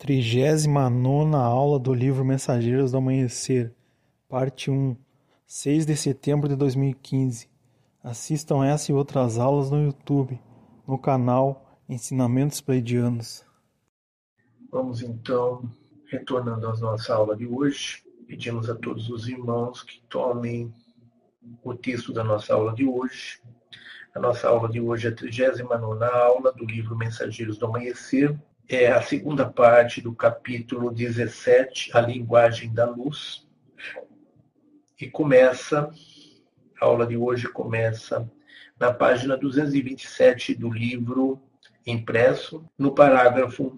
Trigésima nona aula do livro Mensageiros do Amanhecer, parte 1, 6 de setembro de 2015. Assistam essa e outras aulas no YouTube, no canal Ensinamentos Pleidianos. Vamos então, retornando à nossa aula de hoje, pedimos a todos os irmãos que tomem o texto da nossa aula de hoje. A nossa aula de hoje é a 39 aula do livro Mensageiros do Amanhecer, é a segunda parte do capítulo 17, A Linguagem da Luz. E começa, a aula de hoje começa na página 227 do livro impresso, no parágrafo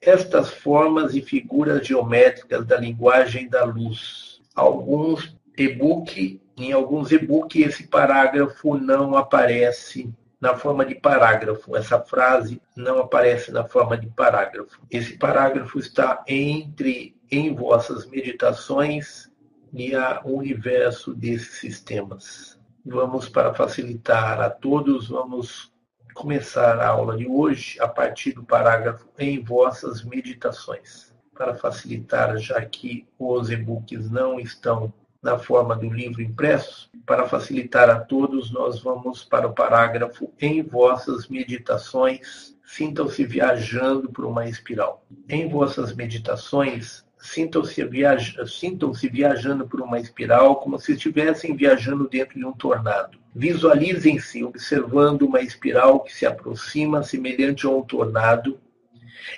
Estas formas e figuras geométricas da linguagem da luz. Alguns e-book, em alguns e-book esse parágrafo não aparece na forma de parágrafo. Essa frase não aparece na forma de parágrafo. Esse parágrafo está entre em vossas meditações e a universo desses sistemas. Vamos para facilitar a todos, vamos começar a aula de hoje a partir do parágrafo em vossas meditações. Para facilitar, já que os e-books não estão na forma do livro impresso. Para facilitar a todos, nós vamos para o parágrafo em vossas meditações, sintam-se viajando por uma espiral. Em vossas meditações, sintam-se viaja sintam viajando por uma espiral como se estivessem viajando dentro de um tornado. Visualizem-se observando uma espiral que se aproxima semelhante a um tornado,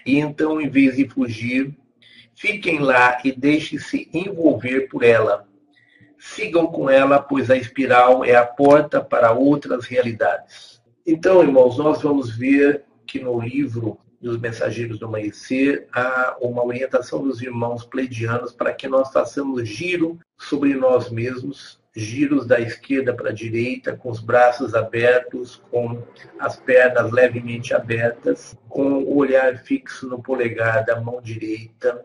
e então, em vez de fugir, fiquem lá e deixem-se envolver por ela sigam com ela, pois a espiral é a porta para outras realidades. Então, irmãos, nós vamos ver que no livro dos Mensageiros do Amanhecer há uma orientação dos irmãos pleidianos para que nós façamos giro sobre nós mesmos, giros da esquerda para a direita, com os braços abertos, com as pernas levemente abertas, com o olhar fixo no polegar da mão direita.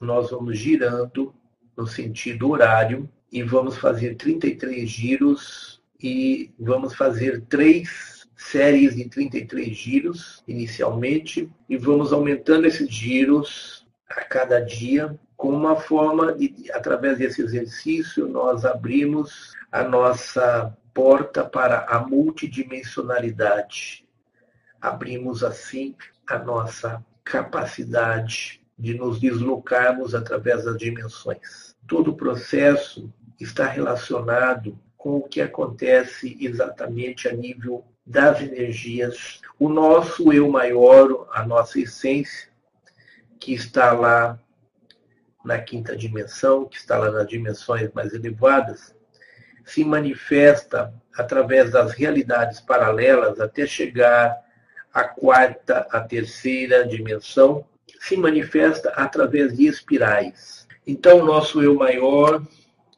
Nós vamos girando no sentido horário e vamos fazer 33 giros e vamos fazer três séries de 33 giros inicialmente e vamos aumentando esses giros a cada dia com uma forma de através desse exercício nós abrimos a nossa porta para a multidimensionalidade. Abrimos assim a nossa capacidade de nos deslocarmos através das dimensões. Todo o processo está relacionado com o que acontece exatamente a nível das energias. O nosso eu maior, a nossa essência, que está lá na quinta dimensão, que está lá nas dimensões mais elevadas, se manifesta através das realidades paralelas até chegar à quarta, à terceira dimensão, se manifesta através de espirais. Então, nosso eu maior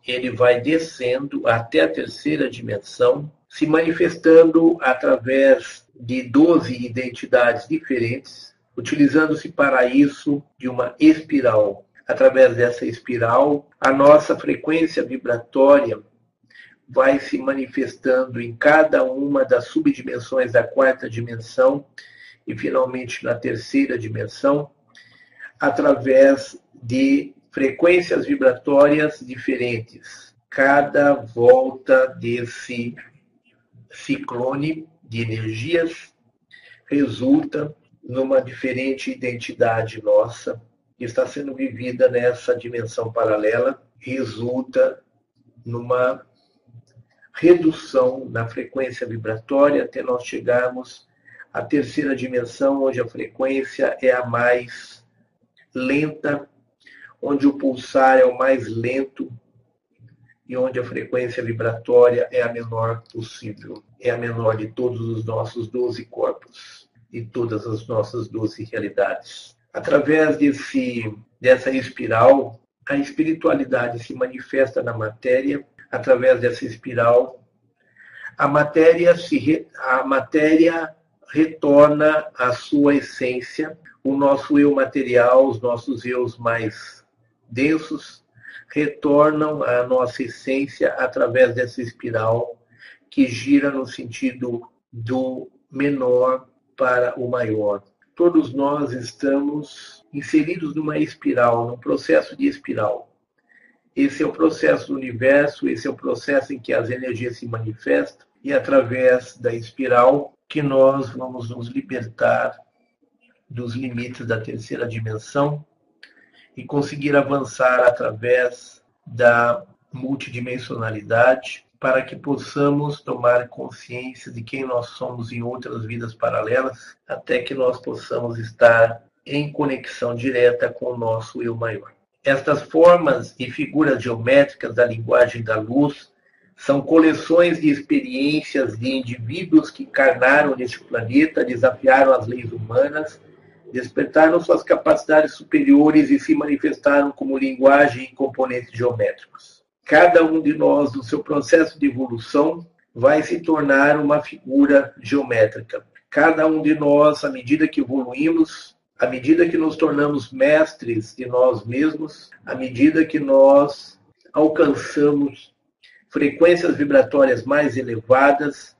ele vai descendo até a terceira dimensão, se manifestando através de 12 identidades diferentes, utilizando-se para isso de uma espiral. Através dessa espiral, a nossa frequência vibratória vai se manifestando em cada uma das subdimensões da quarta dimensão e finalmente na terceira dimensão, através de frequências vibratórias diferentes. Cada volta desse ciclone de energias resulta numa diferente identidade nossa que está sendo vivida nessa dimensão paralela, resulta numa redução na frequência vibratória até nós chegarmos à terceira dimensão, onde a frequência é a mais lenta onde o pulsar é o mais lento e onde a frequência vibratória é a menor possível. É a menor de todos os nossos 12 corpos e todas as nossas 12 realidades. Através desse, dessa espiral, a espiritualidade se manifesta na matéria. Através dessa espiral, a matéria, se, a matéria retorna à sua essência, o nosso eu material, os nossos eus mais densos retornam à nossa essência através dessa espiral que gira no sentido do menor para o maior. todos nós estamos inseridos numa espiral, num processo de espiral. Esse é o processo do universo, esse é o processo em que as energias se manifestam, e através da espiral que nós vamos nos libertar dos limites da terceira dimensão e conseguir avançar através da multidimensionalidade para que possamos tomar consciência de quem nós somos em outras vidas paralelas, até que nós possamos estar em conexão direta com o nosso eu maior. Estas formas e figuras geométricas da linguagem da luz são coleções de experiências de indivíduos que encarnaram neste planeta, desafiaram as leis humanas, despertaram suas capacidades superiores e se manifestaram como linguagem e componentes geométricos. Cada um de nós, no seu processo de evolução, vai se tornar uma figura geométrica. Cada um de nós, à medida que evoluímos, à medida que nos tornamos mestres de nós mesmos, à medida que nós alcançamos frequências vibratórias mais elevadas,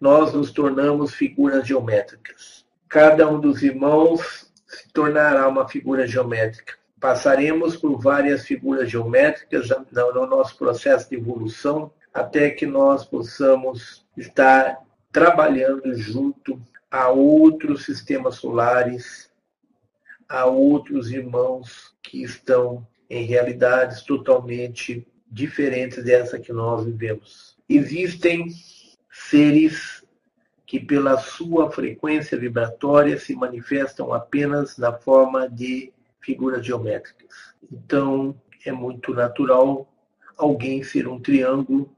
nós nos tornamos figuras geométricas. Cada um dos irmãos se tornará uma figura geométrica. Passaremos por várias figuras geométricas no nosso processo de evolução até que nós possamos estar trabalhando junto a outros sistemas solares, a outros irmãos que estão em realidades totalmente diferentes dessa que nós vivemos. Existem seres que, pela sua frequência vibratória, se manifestam apenas na forma de figuras geométricas. Então, é muito natural alguém ser um triângulo,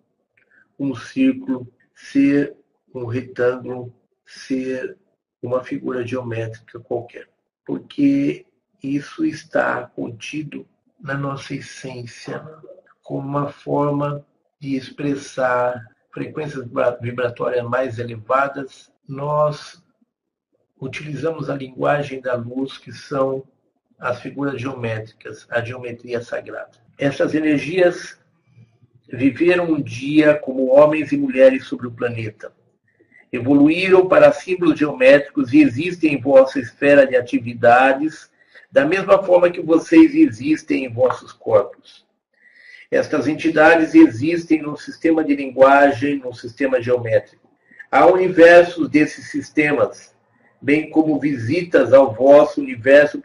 um círculo, ser um retângulo, ser uma figura geométrica qualquer, porque isso está contido na nossa essência como uma forma de expressar frequências vibratórias mais elevadas, nós utilizamos a linguagem da luz, que são as figuras geométricas, a geometria sagrada. Essas energias viveram um dia como homens e mulheres sobre o planeta. Evoluíram para símbolos geométricos e existem em vossa esfera de atividades, da mesma forma que vocês existem em vossos corpos. Estas entidades existem no sistema de linguagem, no sistema geométrico. Há universos desses sistemas, bem como visitas ao vosso universo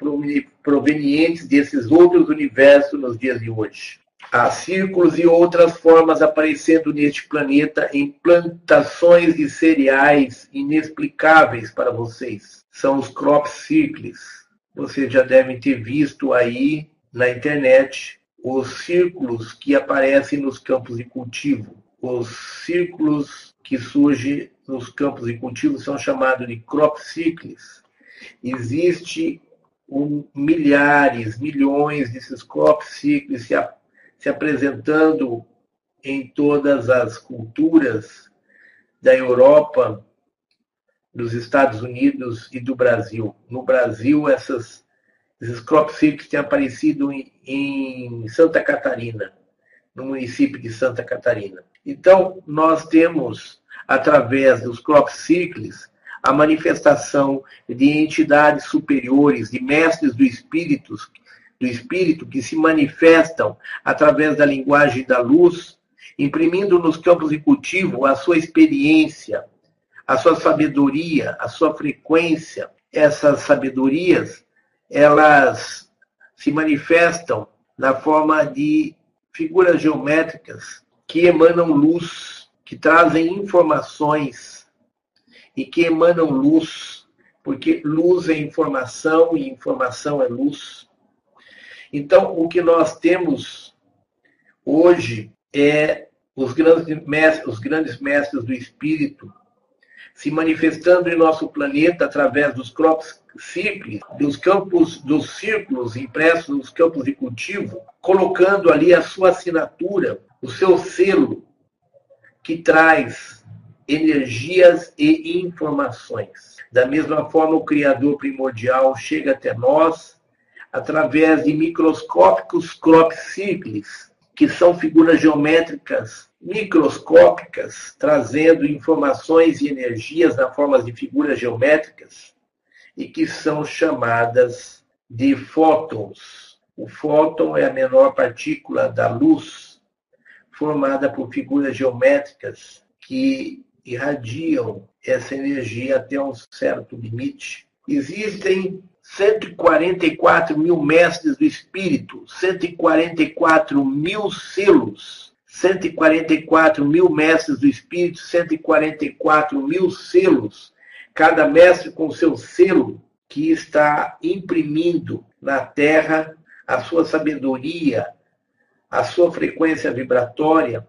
provenientes desses outros universos nos dias de hoje. Há círculos e outras formas aparecendo neste planeta em plantações de cereais inexplicáveis para vocês. São os crop circles. Vocês já devem ter visto aí na internet os círculos que aparecem nos campos de cultivo. Os círculos que surgem nos campos de cultivo são chamados de crop cycles. Existe um, milhares, milhões desses crop cycles se, se apresentando em todas as culturas da Europa, dos Estados Unidos e do Brasil. No Brasil, essas esses crop circles têm aparecido em, em Santa Catarina, no município de Santa Catarina. Então, nós temos, através dos crop circles, a manifestação de entidades superiores, de mestres do espírito, do espírito que se manifestam através da linguagem da luz, imprimindo nos campos de cultivo a sua experiência, a sua sabedoria, a sua frequência. Essas sabedorias elas se manifestam na forma de figuras geométricas que emanam luz, que trazem informações e que emanam luz, porque luz é informação e informação é luz. Então, o que nós temos hoje é os grandes mestres, os grandes mestres do espírito se manifestando em nosso planeta através dos crops círculos, dos campos, dos círculos impressos nos campos de cultivo, colocando ali a sua assinatura, o seu selo, que traz energias e informações. Da mesma forma, o Criador primordial chega até nós através de microscópicos crop círculos, que são figuras geométricas microscópicas, trazendo informações e energias na forma de figuras geométricas, e que são chamadas de fótons. O fóton é a menor partícula da luz, formada por figuras geométricas que irradiam essa energia até um certo limite. Existem 144 mil mestres do espírito, 144 mil selos, 144 mil mestres do espírito, 144 mil selos, cada mestre com seu selo que está imprimindo na terra a sua sabedoria, a sua frequência vibratória,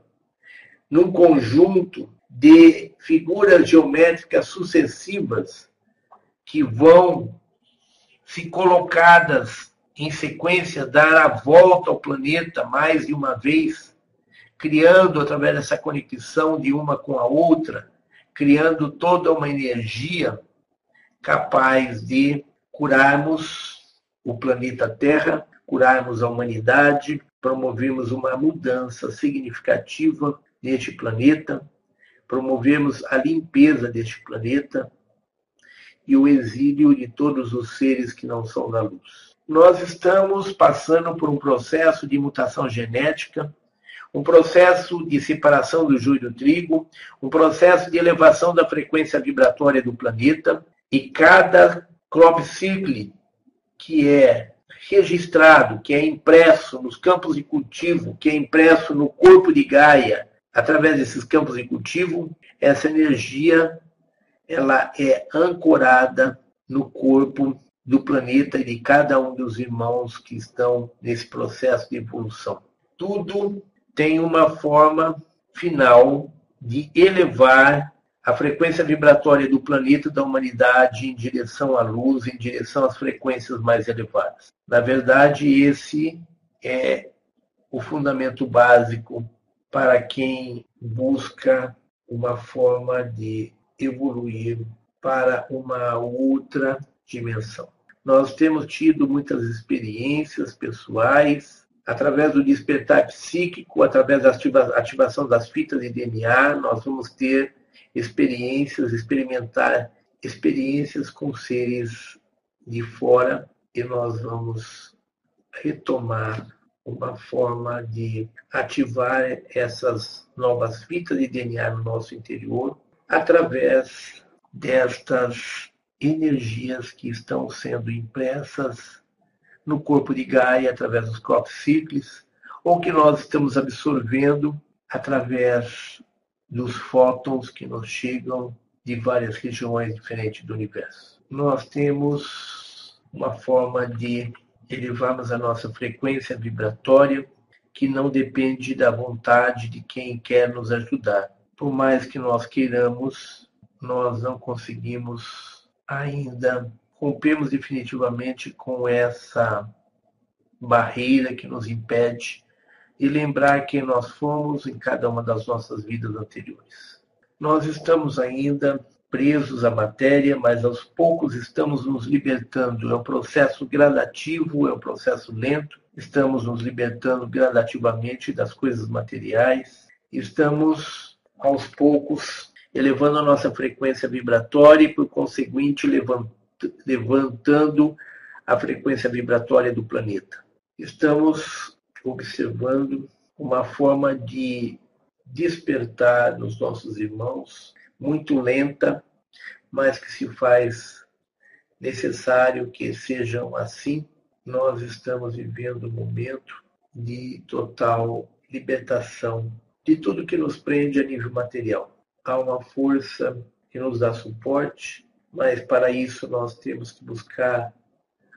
num conjunto de figuras geométricas sucessivas que vão se colocadas em sequência, dar a volta ao planeta mais de uma vez, criando, através dessa conexão de uma com a outra, criando toda uma energia capaz de curarmos o planeta Terra, curarmos a humanidade, promovermos uma mudança significativa neste planeta, promovermos a limpeza deste planeta, e o exílio de todos os seres que não são da luz. Nós estamos passando por um processo de mutação genética, um processo de separação do joio do trigo, um processo de elevação da frequência vibratória do planeta, e cada crop cycle que é registrado, que é impresso nos campos de cultivo, que é impresso no corpo de Gaia, através desses campos de cultivo, essa energia ela é ancorada no corpo do planeta e de cada um dos irmãos que estão nesse processo de evolução. Tudo tem uma forma final de elevar a frequência vibratória do planeta da humanidade em direção à luz, em direção às frequências mais elevadas. Na verdade, esse é o fundamento básico para quem busca uma forma de evoluir para uma outra dimensão. Nós temos tido muitas experiências pessoais, através do despertar psíquico, através da ativação das fitas de DNA, nós vamos ter experiências, experimentar experiências com seres de fora e nós vamos retomar uma forma de ativar essas novas fitas de DNA no nosso interior através destas energias que estão sendo impressas no corpo de Gaia através dos crop ou que nós estamos absorvendo através dos fótons que nos chegam de várias regiões diferentes do universo. Nós temos uma forma de elevarmos a nossa frequência vibratória que não depende da vontade de quem quer nos ajudar por mais que nós queiramos, nós não conseguimos ainda rompermos definitivamente com essa barreira que nos impede de lembrar quem nós fomos em cada uma das nossas vidas anteriores. Nós estamos ainda presos à matéria, mas aos poucos estamos nos libertando. É um processo gradativo, é um processo lento. Estamos nos libertando gradativamente das coisas materiais. Estamos aos poucos, elevando a nossa frequência vibratória e, por conseguinte, levantando a frequência vibratória do planeta. Estamos observando uma forma de despertar nos nossos irmãos, muito lenta, mas que se faz necessário que sejam assim. Nós estamos vivendo um momento de total libertação de tudo que nos prende a nível material. Há uma força que nos dá suporte, mas para isso nós temos que buscar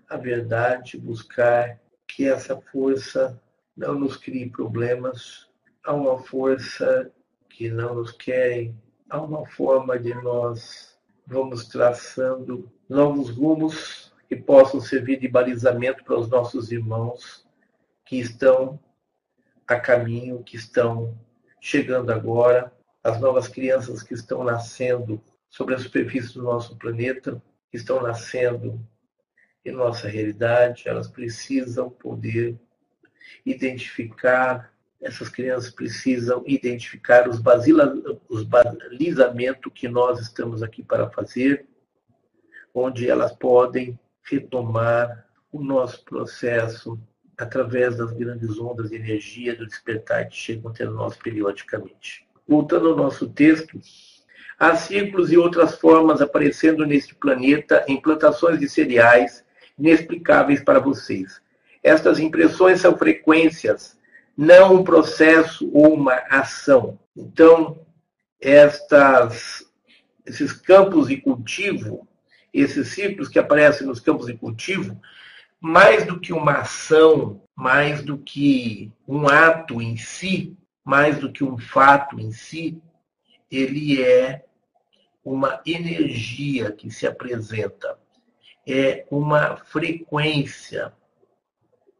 a verdade, buscar que essa força não nos crie problemas. Há uma força que não nos quer, há uma forma de nós vamos traçando novos rumos que possam servir de balizamento para os nossos irmãos que estão a caminho, que estão chegando agora, as novas crianças que estão nascendo sobre a superfície do nosso planeta, estão nascendo em nossa realidade, elas precisam poder identificar, essas crianças precisam identificar os, basila, os balizamentos que nós estamos aqui para fazer, onde elas podem retomar o nosso processo através das grandes ondas de energia do despertar que chegam até nós periodicamente. Voltando ao nosso texto, há ciclos e outras formas aparecendo neste planeta em plantações de cereais inexplicáveis para vocês. Estas impressões são frequências, não um processo ou uma ação. Então, estas, esses campos de cultivo, esses ciclos que aparecem nos campos de cultivo, mais do que uma ação, mais do que um ato em si, mais do que um fato em si, ele é uma energia que se apresenta, é uma frequência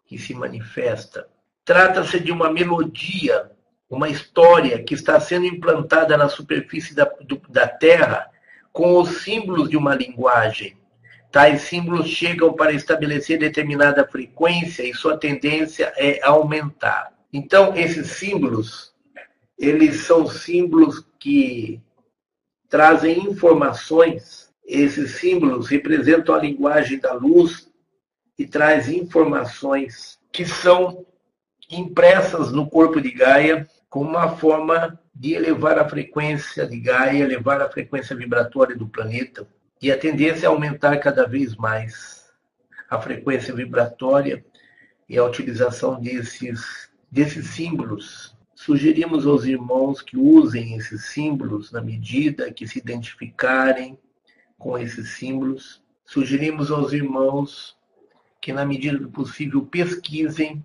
que se manifesta. Trata-se de uma melodia, uma história que está sendo implantada na superfície da, do, da Terra com os símbolos de uma linguagem. Tais símbolos chegam para estabelecer determinada frequência e sua tendência é aumentar. Então, esses símbolos, eles são símbolos que trazem informações. Esses símbolos representam a linguagem da luz e traz informações que são impressas no corpo de Gaia como uma forma de elevar a frequência de Gaia, elevar a frequência vibratória do planeta, e a tendência é aumentar cada vez mais a frequência vibratória e a utilização desses, desses símbolos. Sugerimos aos irmãos que usem esses símbolos na medida que se identificarem com esses símbolos. Sugerimos aos irmãos que, na medida do possível, pesquisem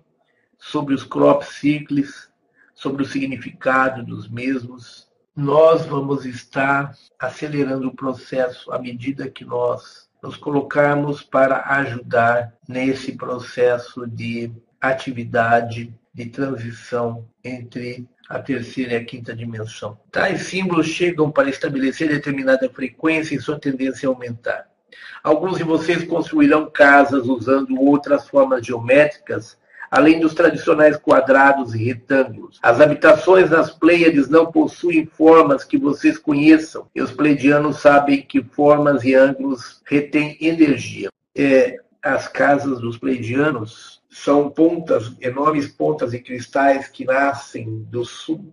sobre os crop cycles, sobre o significado dos mesmos. Nós vamos estar acelerando o processo à medida que nós nos colocarmos para ajudar nesse processo de atividade, de transição entre a terceira e a quinta dimensão. Tais símbolos chegam para estabelecer determinada frequência e sua tendência a aumentar. Alguns de vocês construirão casas usando outras formas geométricas, além dos tradicionais quadrados e retângulos. As habitações nas Pleiades não possuem formas que vocês conheçam, e os pleidianos sabem que formas e ângulos retêm energia. É, as casas dos pleidianos são pontas, enormes pontas de cristais que nascem do,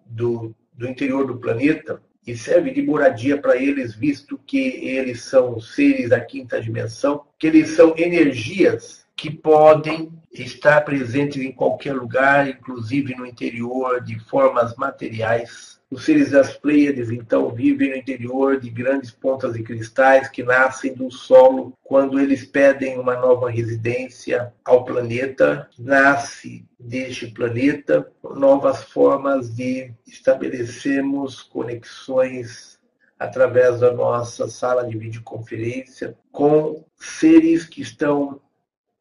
do, do interior do planeta e serve de moradia para eles, visto que eles são seres da quinta dimensão, que eles são energias que podem estar presentes em qualquer lugar, inclusive no interior, de formas materiais os seres das Pleiades, então, vivem no interior de grandes pontas de cristais que nascem do solo quando eles pedem uma nova residência ao planeta. Nasce deste planeta novas formas de estabelecermos conexões através da nossa sala de videoconferência com seres que estão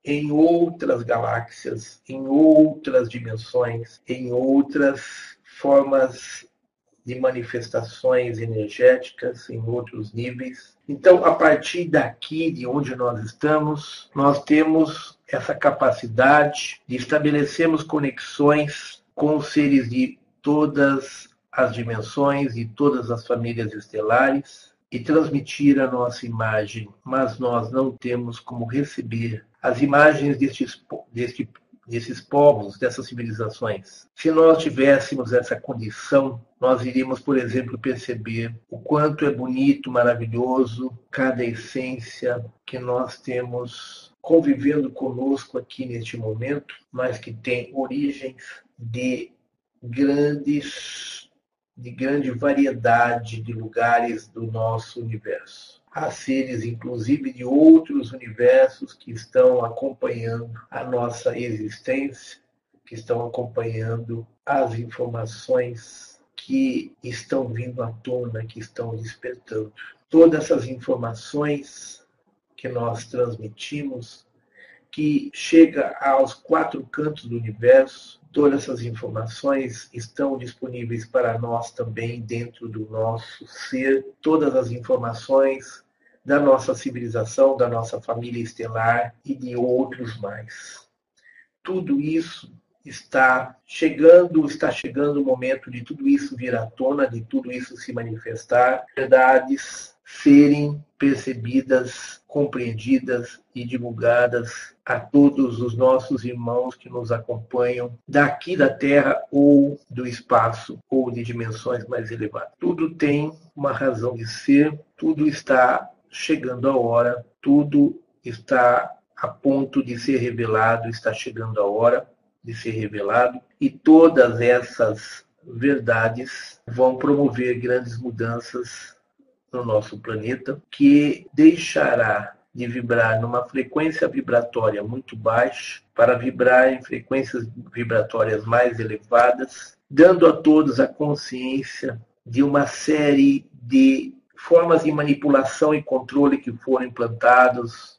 em outras galáxias, em outras dimensões, em outras formas de manifestações energéticas em outros níveis. Então, a partir daqui, de onde nós estamos, nós temos essa capacidade de estabelecermos conexões com seres de todas as dimensões e todas as famílias estelares e transmitir a nossa imagem, mas nós não temos como receber as imagens deste, deste desses povos, dessas civilizações. Se nós tivéssemos essa condição, nós iríamos, por exemplo, perceber o quanto é bonito, maravilhoso cada essência que nós temos convivendo conosco aqui neste momento, mas que tem origens de grandes de grande variedade de lugares do nosso universo há seres, inclusive, de outros universos que estão acompanhando a nossa existência, que estão acompanhando as informações que estão vindo à tona, que estão despertando. Todas essas informações que nós transmitimos, que chega aos quatro cantos do universo, todas essas informações estão disponíveis para nós também dentro do nosso ser. Todas as informações da nossa civilização, da nossa família estelar e de outros mais. Tudo isso está chegando, está chegando o momento de tudo isso vir à tona, de tudo isso se manifestar, verdades serem percebidas, compreendidas e divulgadas a todos os nossos irmãos que nos acompanham daqui da Terra ou do espaço ou de dimensões mais elevadas. Tudo tem uma razão de ser, tudo está chegando a hora, tudo está a ponto de ser revelado, está chegando a hora de ser revelado, e todas essas verdades vão promover grandes mudanças no nosso planeta, que deixará de vibrar numa frequência vibratória muito baixa para vibrar em frequências vibratórias mais elevadas, dando a todos a consciência de uma série de formas de manipulação e controle que foram implantados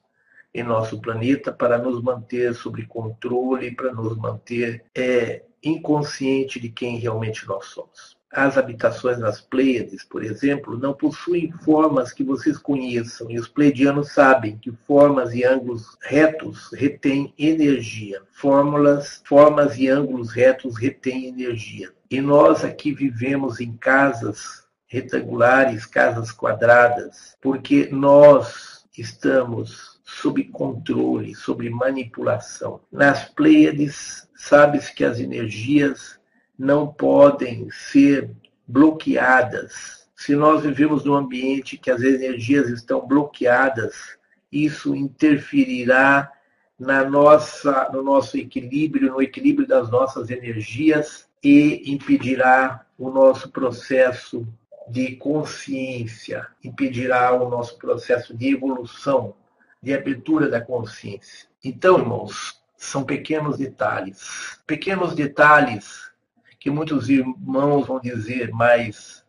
em nosso planeta para nos manter sob controle, para nos manter é, inconsciente de quem realmente nós somos. As habitações nas Pleiades, por exemplo, não possuem formas que vocês conheçam, e os pleidianos sabem que formas e ângulos retos retêm energia. Fórmulas, formas e ângulos retos retêm energia. E nós aqui vivemos em casas retangulares, casas quadradas, porque nós estamos sob controle, sob manipulação. Nas Pleiades, sabe-se que as energias não podem ser bloqueadas. Se nós vivemos num ambiente que as energias estão bloqueadas, isso interferirá na nossa, no nosso equilíbrio, no equilíbrio das nossas energias e impedirá o nosso processo de consciência, impedirá o nosso processo de evolução, de abertura da consciência. Então, irmãos, são pequenos detalhes. Pequenos detalhes que muitos irmãos vão dizer, mas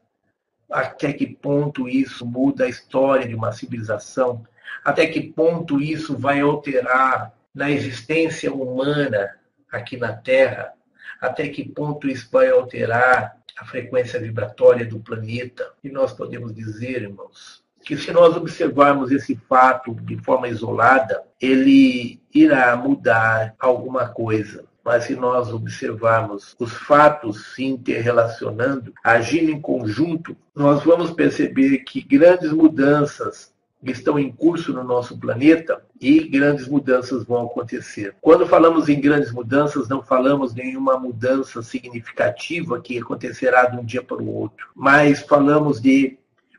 até que ponto isso muda a história de uma civilização? Até que ponto isso vai alterar na existência humana aqui na Terra? Até que ponto isso vai alterar a frequência vibratória do planeta? E nós podemos dizer, irmãos, que se nós observarmos esse fato de forma isolada, ele irá mudar alguma coisa. Mas se nós observarmos os fatos se interrelacionando, agindo em conjunto, nós vamos perceber que grandes mudanças estão em curso no nosso planeta e grandes mudanças vão acontecer. Quando falamos em grandes mudanças, não falamos nenhuma mudança significativa que acontecerá de um dia para o outro, mas falamos de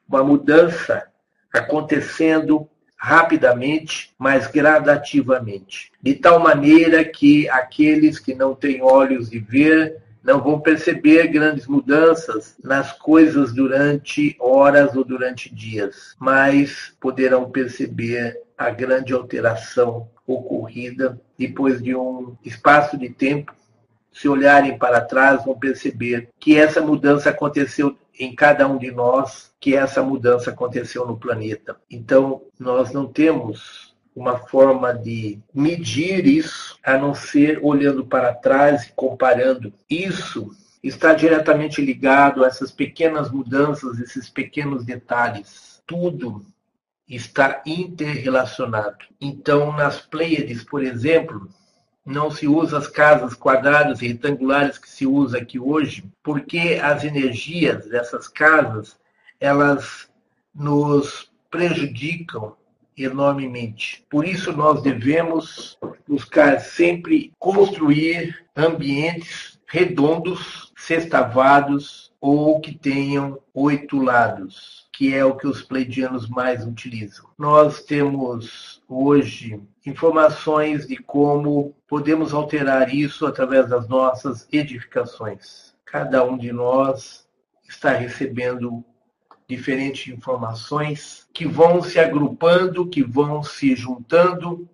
uma mudança acontecendo rapidamente, mas gradativamente, de tal maneira que aqueles que não têm olhos de ver não vão perceber grandes mudanças nas coisas durante horas ou durante dias, mas poderão perceber a grande alteração ocorrida depois de um espaço de tempo. Se olharem para trás, vão perceber que essa mudança aconteceu em cada um de nós que essa mudança aconteceu no planeta. Então, nós não temos uma forma de medir isso a não ser olhando para trás e comparando. Isso está diretamente ligado a essas pequenas mudanças, esses pequenos detalhes. Tudo está interrelacionado. Então, nas Pleiades, por exemplo, não se usa as casas quadradas e retangulares que se usa aqui hoje, porque as energias dessas casas, elas nos prejudicam enormemente. Por isso nós devemos buscar sempre construir ambientes redondos, sextavados ou que tenham oito lados, que é o que os pleidianos mais utilizam. Nós temos hoje informações de como podemos alterar isso através das nossas edificações. Cada um de nós está recebendo diferentes informações que vão se agrupando, que vão se juntando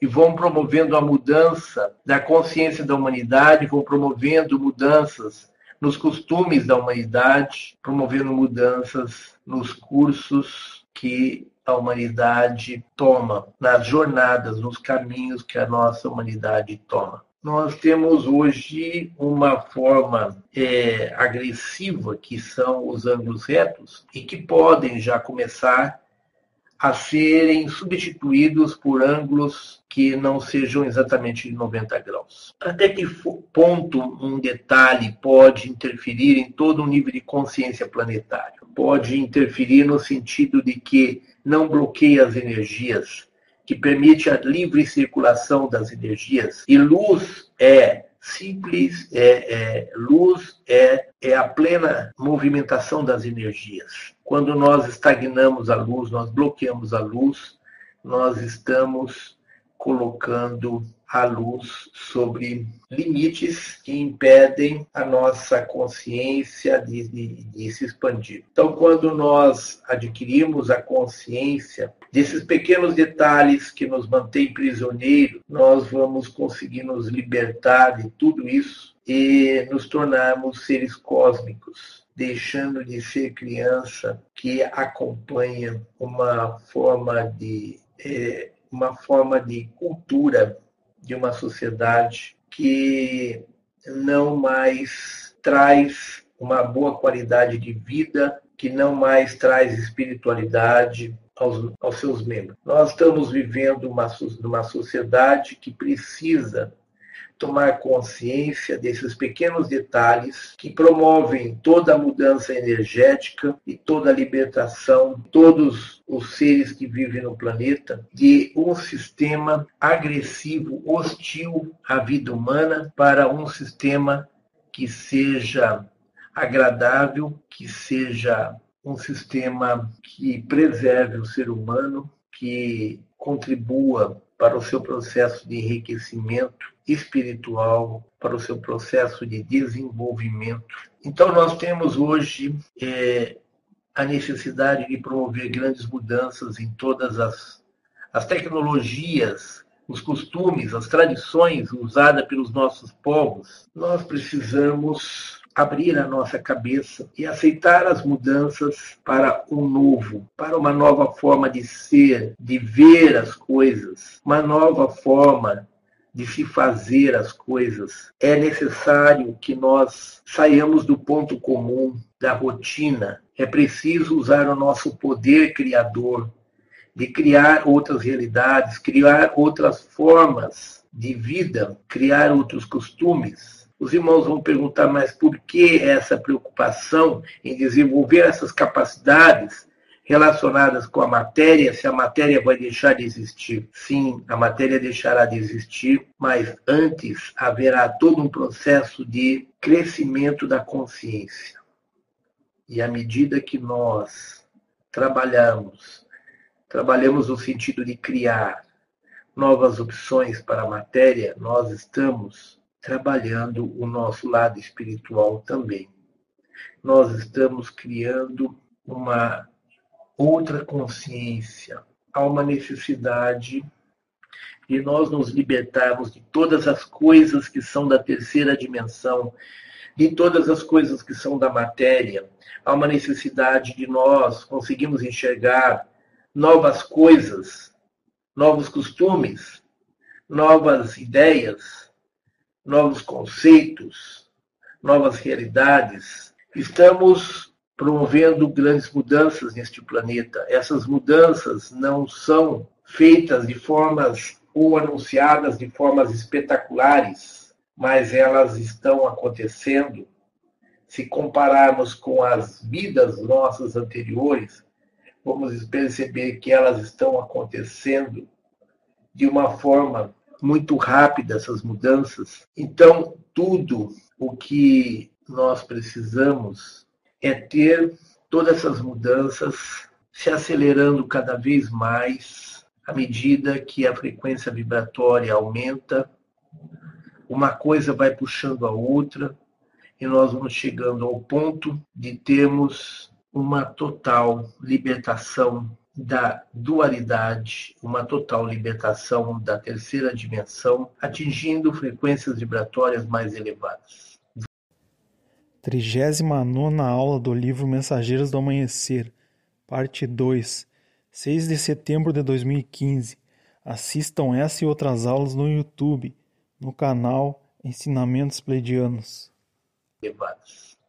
e vão promovendo a mudança da consciência da humanidade, vão promovendo mudanças nos costumes da humanidade, promovendo mudanças nos cursos que a humanidade toma, nas jornadas, nos caminhos que a nossa humanidade toma. Nós temos hoje uma forma é, agressiva, que são os ângulos retos, e que podem já começar a serem substituídos por ângulos que não sejam exatamente de 90 graus. Até que ponto um detalhe pode interferir em todo o nível de consciência planetária? Pode interferir no sentido de que não bloqueia as energias, que permite a livre circulação das energias. E luz é simples, é, é, luz é, é a plena movimentação das energias. Quando nós estagnamos a luz, nós bloqueamos a luz, nós estamos colocando a luz sobre limites que impedem a nossa consciência de, de, de, se expandir. Então, quando nós adquirimos a consciência desses pequenos detalhes que nos mantêm prisioneiros, nós vamos conseguir nos libertar de tudo isso e nos tornarmos seres cósmicos deixando de ser criança que acompanha uma forma de é, uma forma de cultura de uma sociedade que não mais traz uma boa qualidade de vida, que não mais traz espiritualidade aos, aos seus membros. Nós estamos vivendo uma, uma sociedade que precisa tomar consciência desses pequenos detalhes que promovem toda a mudança energética e toda a libertação todos os seres que vivem no planeta de um sistema agressivo, hostil à vida humana para um sistema que seja agradável, que seja um sistema que preserve o ser humano, que contribua para o seu processo de enriquecimento espiritual, para o seu processo de desenvolvimento. Então, nós temos hoje é, a necessidade de promover grandes mudanças em todas as, as tecnologias, os costumes, as tradições usadas pelos nossos povos. Nós precisamos abrir a nossa cabeça e aceitar as mudanças para o novo, para uma nova forma de ser, de ver as coisas, uma nova forma de se fazer as coisas. É necessário que nós saiamos do ponto comum, da rotina. É preciso usar o nosso poder criador de criar outras realidades, criar outras formas de vida, criar outros costumes os irmãos vão perguntar, mas por que essa preocupação em desenvolver essas capacidades relacionadas com a matéria, se a matéria vai deixar de existir? Sim, a matéria deixará de existir, mas antes haverá todo um processo de crescimento da consciência. E à medida que nós trabalhamos, trabalhamos no sentido de criar novas opções para a matéria, nós estamos trabalhando o nosso lado espiritual também. Nós estamos criando uma outra consciência. Há uma necessidade de nós nos libertarmos de todas as coisas que são da terceira dimensão, de todas as coisas que são da matéria. Há uma necessidade de nós conseguirmos enxergar novas coisas, novos costumes, novas ideias, novos conceitos, novas realidades. Estamos promovendo grandes mudanças neste planeta. Essas mudanças não são feitas de formas ou anunciadas de formas espetaculares, mas elas estão acontecendo. Se compararmos com as vidas nossas anteriores, vamos perceber que elas estão acontecendo de uma forma muito rápida essas mudanças. Então, tudo o que nós precisamos é ter todas essas mudanças se acelerando cada vez mais à medida que a frequência vibratória aumenta, uma coisa vai puxando a outra e nós vamos chegando ao ponto de termos uma total libertação da dualidade, uma total libertação da terceira dimensão, atingindo frequências vibratórias mais elevadas. 39 aula do livro Mensageiros do Amanhecer, parte 2, 6 de setembro de 2015. Assistam essa e outras aulas no YouTube, no canal Ensinamentos Pleidianos.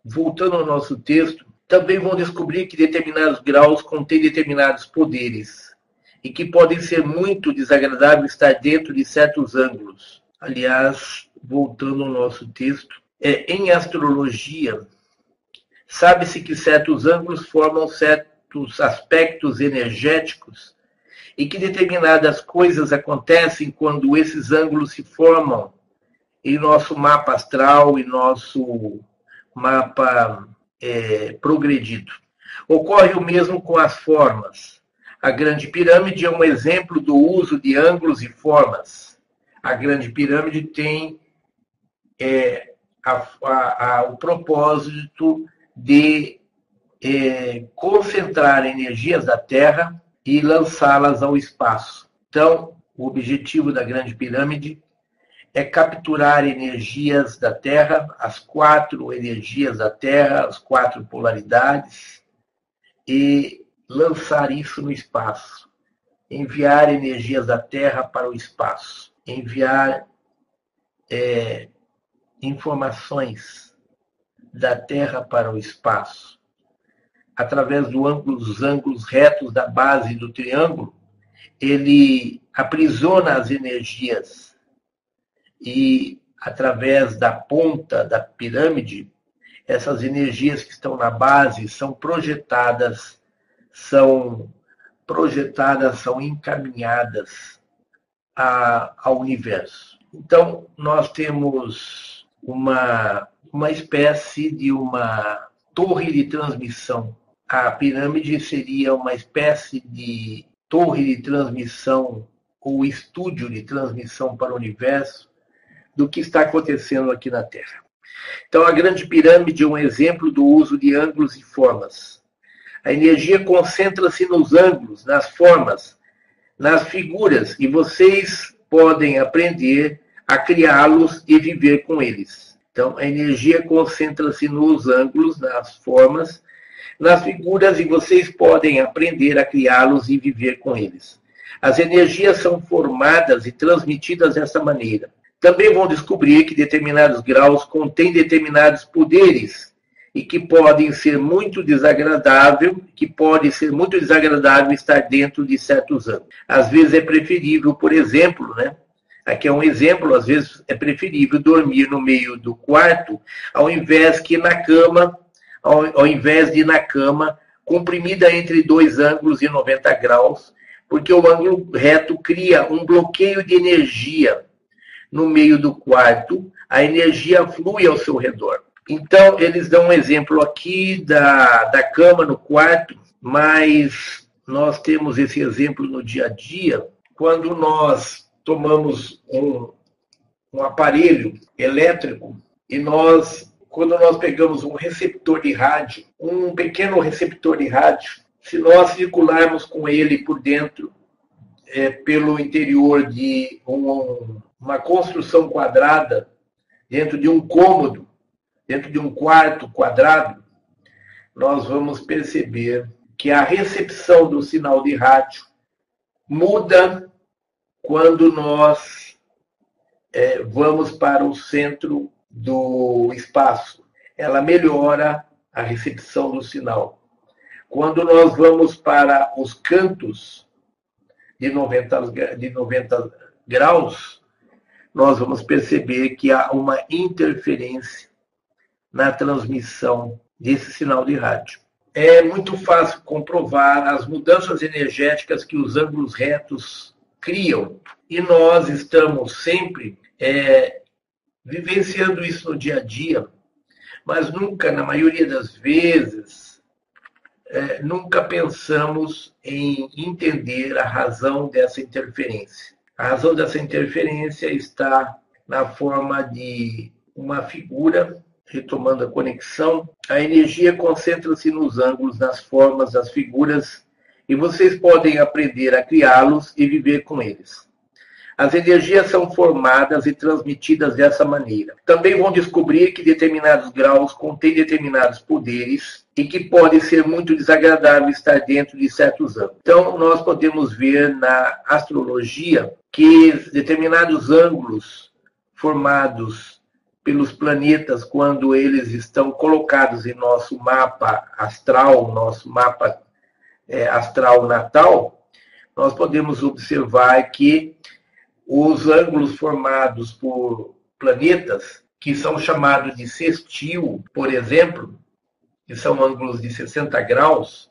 Voltando ao nosso texto, também vão descobrir que determinados graus contêm determinados poderes. e que podem ser muito desagradáveis estar dentro de certos ângulos. Aliás, voltando ao nosso texto, é, em astrologia, sabe-se que certos ângulos formam certos aspectos energéticos e que determinadas coisas acontecem quando esses ângulos se formam em nosso mapa astral e nosso mapa é, progredido. Ocorre o mesmo com as formas. A Grande Pirâmide é um exemplo do uso de ângulos e formas. A Grande Pirâmide tem é, a, a, a, o propósito de é, concentrar energias da Terra e lançá-las ao espaço. Então, o objetivo da Grande Pirâmide é capturar energias da Terra, as quatro energias da Terra, as quatro polaridades, e lançar isso no espaço. Enviar energias da Terra para o espaço. Enviar é, informações da Terra para o espaço. Através do ângulo, dos ângulos retos da base do triângulo, ele aprisiona as energias e através da ponta da pirâmide, essas energias que estão na base são projetadas, são projetadas, são encaminhadas a, ao universo. Então, nós temos uma, uma espécie de uma torre de transmissão. A pirâmide seria uma espécie de torre de transmissão ou estúdio de transmissão para o universo, do que está acontecendo aqui na Terra. Então, a Grande Pirâmide é um exemplo do uso de ângulos e formas. A energia concentra-se nos ângulos, nas formas, nas figuras, e vocês podem aprender a criá-los e viver com eles. Então, a energia concentra-se nos ângulos, nas formas, nas figuras, e vocês podem aprender a criá-los e viver com eles. As energias são formadas e transmitidas dessa maneira também vão descobrir que determinados graus contêm determinados poderes e que podem ser muito desagradável, que pode ser muito desagradável estar dentro de certos ângulos. Às vezes é preferível, por exemplo, né? Aqui é um exemplo, às vezes é preferível dormir no meio do quarto, ao invés que na cama, ao, ao invés de na cama, comprimida entre dois ângulos de 90 graus, porque o ângulo reto cria um bloqueio de energia no meio do quarto, a energia flui ao seu redor. Então, eles dão um exemplo aqui da, da cama no quarto, mas nós temos esse exemplo no dia a dia quando nós tomamos um, um aparelho elétrico e nós, quando nós pegamos um receptor de rádio, um pequeno receptor de rádio, se nós circularmos com ele por dentro, é, pelo interior de um, uma construção quadrada dentro de um cômodo, dentro de um quarto quadrado, nós vamos perceber que a recepção do sinal de rádio muda quando nós é, vamos para o centro do espaço. Ela melhora a recepção do sinal. Quando nós vamos para os cantos de 90, de 90 graus, nós vamos perceber que há uma interferência na transmissão desse sinal de rádio. É muito fácil comprovar as mudanças energéticas que os ângulos retos criam. E nós estamos sempre é, vivenciando isso no dia a dia, mas nunca, na maioria das vezes, é, nunca pensamos em entender a razão dessa interferência. A razão dessa interferência está na forma de uma figura, retomando a conexão. A energia concentra-se nos ângulos, nas formas, das figuras, e vocês podem aprender a criá-los e viver com eles. As energias são formadas e transmitidas dessa maneira. Também vão descobrir que determinados graus contêm determinados poderes e que pode ser muito desagradável estar dentro de certos ângulos. Então, nós podemos ver na astrologia que determinados ângulos formados pelos planetas quando eles estão colocados em nosso mapa astral, nosso mapa é, astral natal, nós podemos observar que os ângulos formados por planetas, que são chamados de sextil, por exemplo, que são ângulos de 60 graus,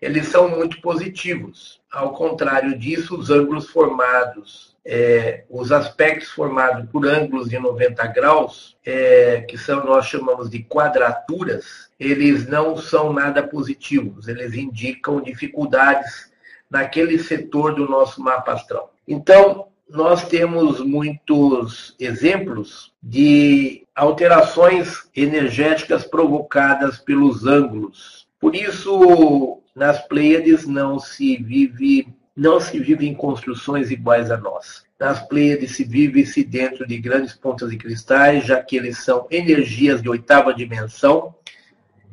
eles são muito positivos. Ao contrário disso, os ângulos formados, é, os aspectos formados por ângulos de 90 graus, é, que são nós chamamos de quadraturas, eles não são nada positivos. Eles indicam dificuldades naquele setor do nosso mapa astral. Então, nós temos muitos exemplos de alterações energéticas provocadas pelos ângulos. Por isso, nas Pleiades não se vive não se vive em construções iguais a nós. Nas Pleiades se vive-se dentro de grandes pontas de cristais, já que eles são energias de oitava dimensão.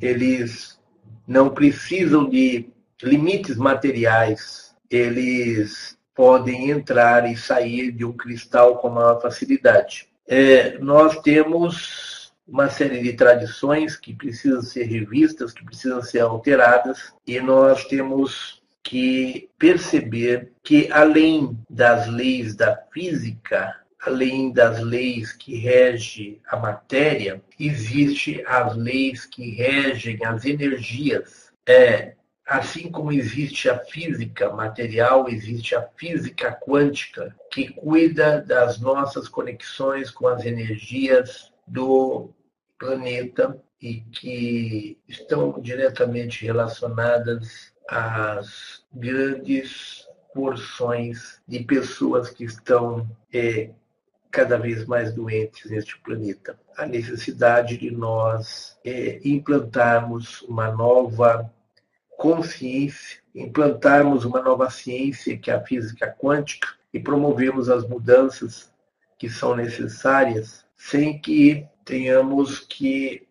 Eles não precisam de limites materiais. Eles podem entrar e sair de um cristal com maior facilidade. É, nós temos uma série de tradições que precisam ser revistas, que precisam ser alteradas, e nós temos que perceber que, além das leis da física, além das leis que regem a matéria, existe as leis que regem as energias. É, Assim como existe a física material, existe a física quântica, que cuida das nossas conexões com as energias do planeta e que estão diretamente relacionadas às grandes porções de pessoas que estão é, cada vez mais doentes neste planeta. A necessidade de nós é, implantarmos uma nova consciência, implantarmos uma nova ciência, que é a física quântica, e promovermos as mudanças que são necessárias, sem que tenhamos que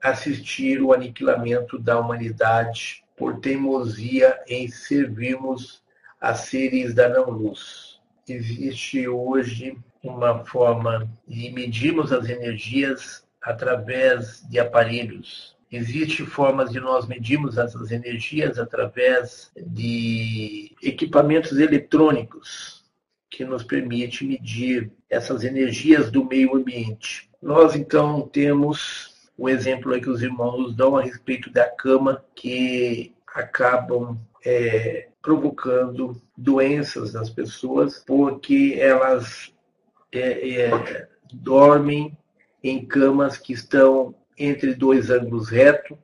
assistir o aniquilamento da humanidade por teimosia em servirmos a seres da não-luz. Existe hoje uma forma de medirmos as energias através de aparelhos Existem formas de nós medirmos essas energias através de equipamentos eletrônicos que nos permite medir essas energias do meio ambiente. Nós então temos o exemplo aí que os irmãos dão a respeito da cama que acabam é, provocando doenças nas pessoas porque elas é, é, dormem em camas que estão entre dois ângulos retos,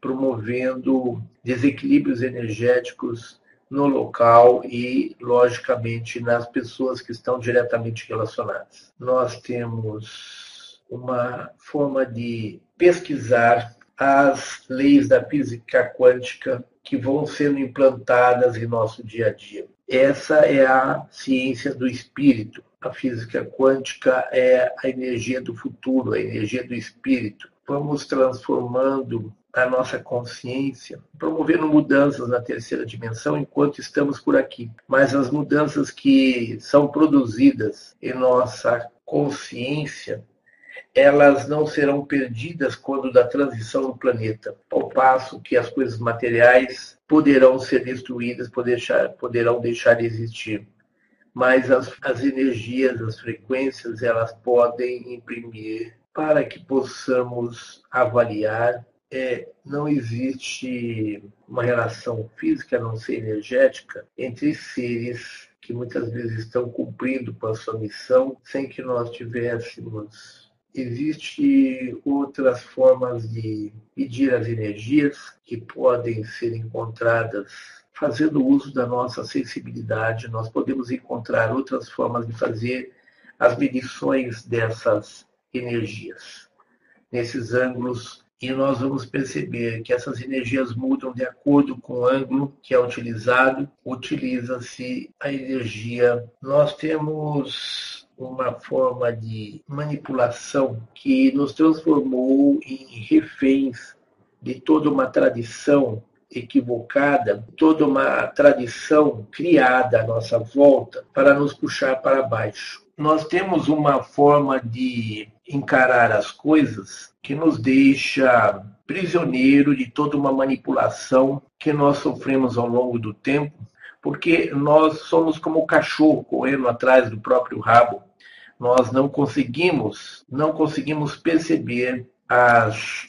promovendo desequilíbrios energéticos no local e, logicamente, nas pessoas que estão diretamente relacionadas. Nós temos uma forma de pesquisar as leis da física quântica que vão sendo implantadas em nosso dia a dia. Essa é a ciência do espírito. A física quântica é a energia do futuro, a energia do espírito vamos transformando a nossa consciência, promovendo mudanças na terceira dimensão enquanto estamos por aqui. Mas as mudanças que são produzidas em nossa consciência, elas não serão perdidas quando da transição no planeta, ao passo que as coisas materiais poderão ser destruídas, poderão deixar de existir. Mas as, as energias, as frequências, elas podem imprimir para que possamos avaliar. É, não existe uma relação física, não ser energética, entre seres que muitas vezes estão cumprindo com a sua missão sem que nós tivéssemos. Existem outras formas de medir as energias que podem ser encontradas fazendo uso da nossa sensibilidade. Nós podemos encontrar outras formas de fazer as medições dessas energias. Nesses ângulos, e nós vamos perceber que essas energias mudam de acordo com o ângulo que é utilizado, utiliza-se a energia. Nós temos uma forma de manipulação que nos transformou em reféns de toda uma tradição equivocada, toda uma tradição criada à nossa volta para nos puxar para baixo. Nós temos uma forma de encarar as coisas que nos deixa prisioneiro de toda uma manipulação que nós sofremos ao longo do tempo, porque nós somos como o cachorro correndo atrás do próprio rabo. Nós não conseguimos, não conseguimos perceber as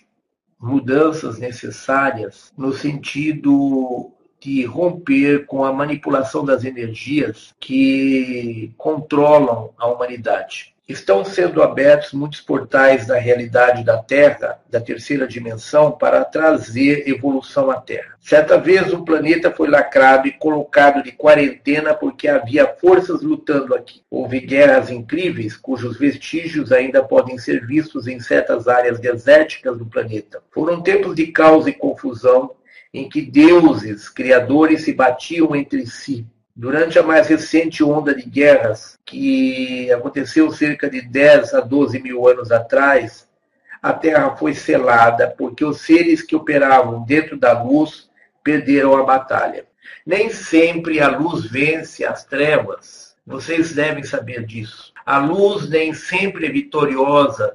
mudanças necessárias no sentido de romper com a manipulação das energias que controlam a humanidade. Estão sendo abertos muitos portais da realidade da Terra, da terceira dimensão, para trazer evolução à Terra. Certa vez, um planeta foi lacrado e colocado de quarentena porque havia forças lutando aqui. Houve guerras incríveis, cujos vestígios ainda podem ser vistos em certas áreas desérticas do planeta. Foram tempos de caos e confusão, em que deuses, criadores se batiam entre si. Durante a mais recente onda de guerras, que aconteceu cerca de 10 a 12 mil anos atrás, a Terra foi selada porque os seres que operavam dentro da luz perderam a batalha. Nem sempre a luz vence as trevas. Vocês devem saber disso. A luz nem sempre é vitoriosa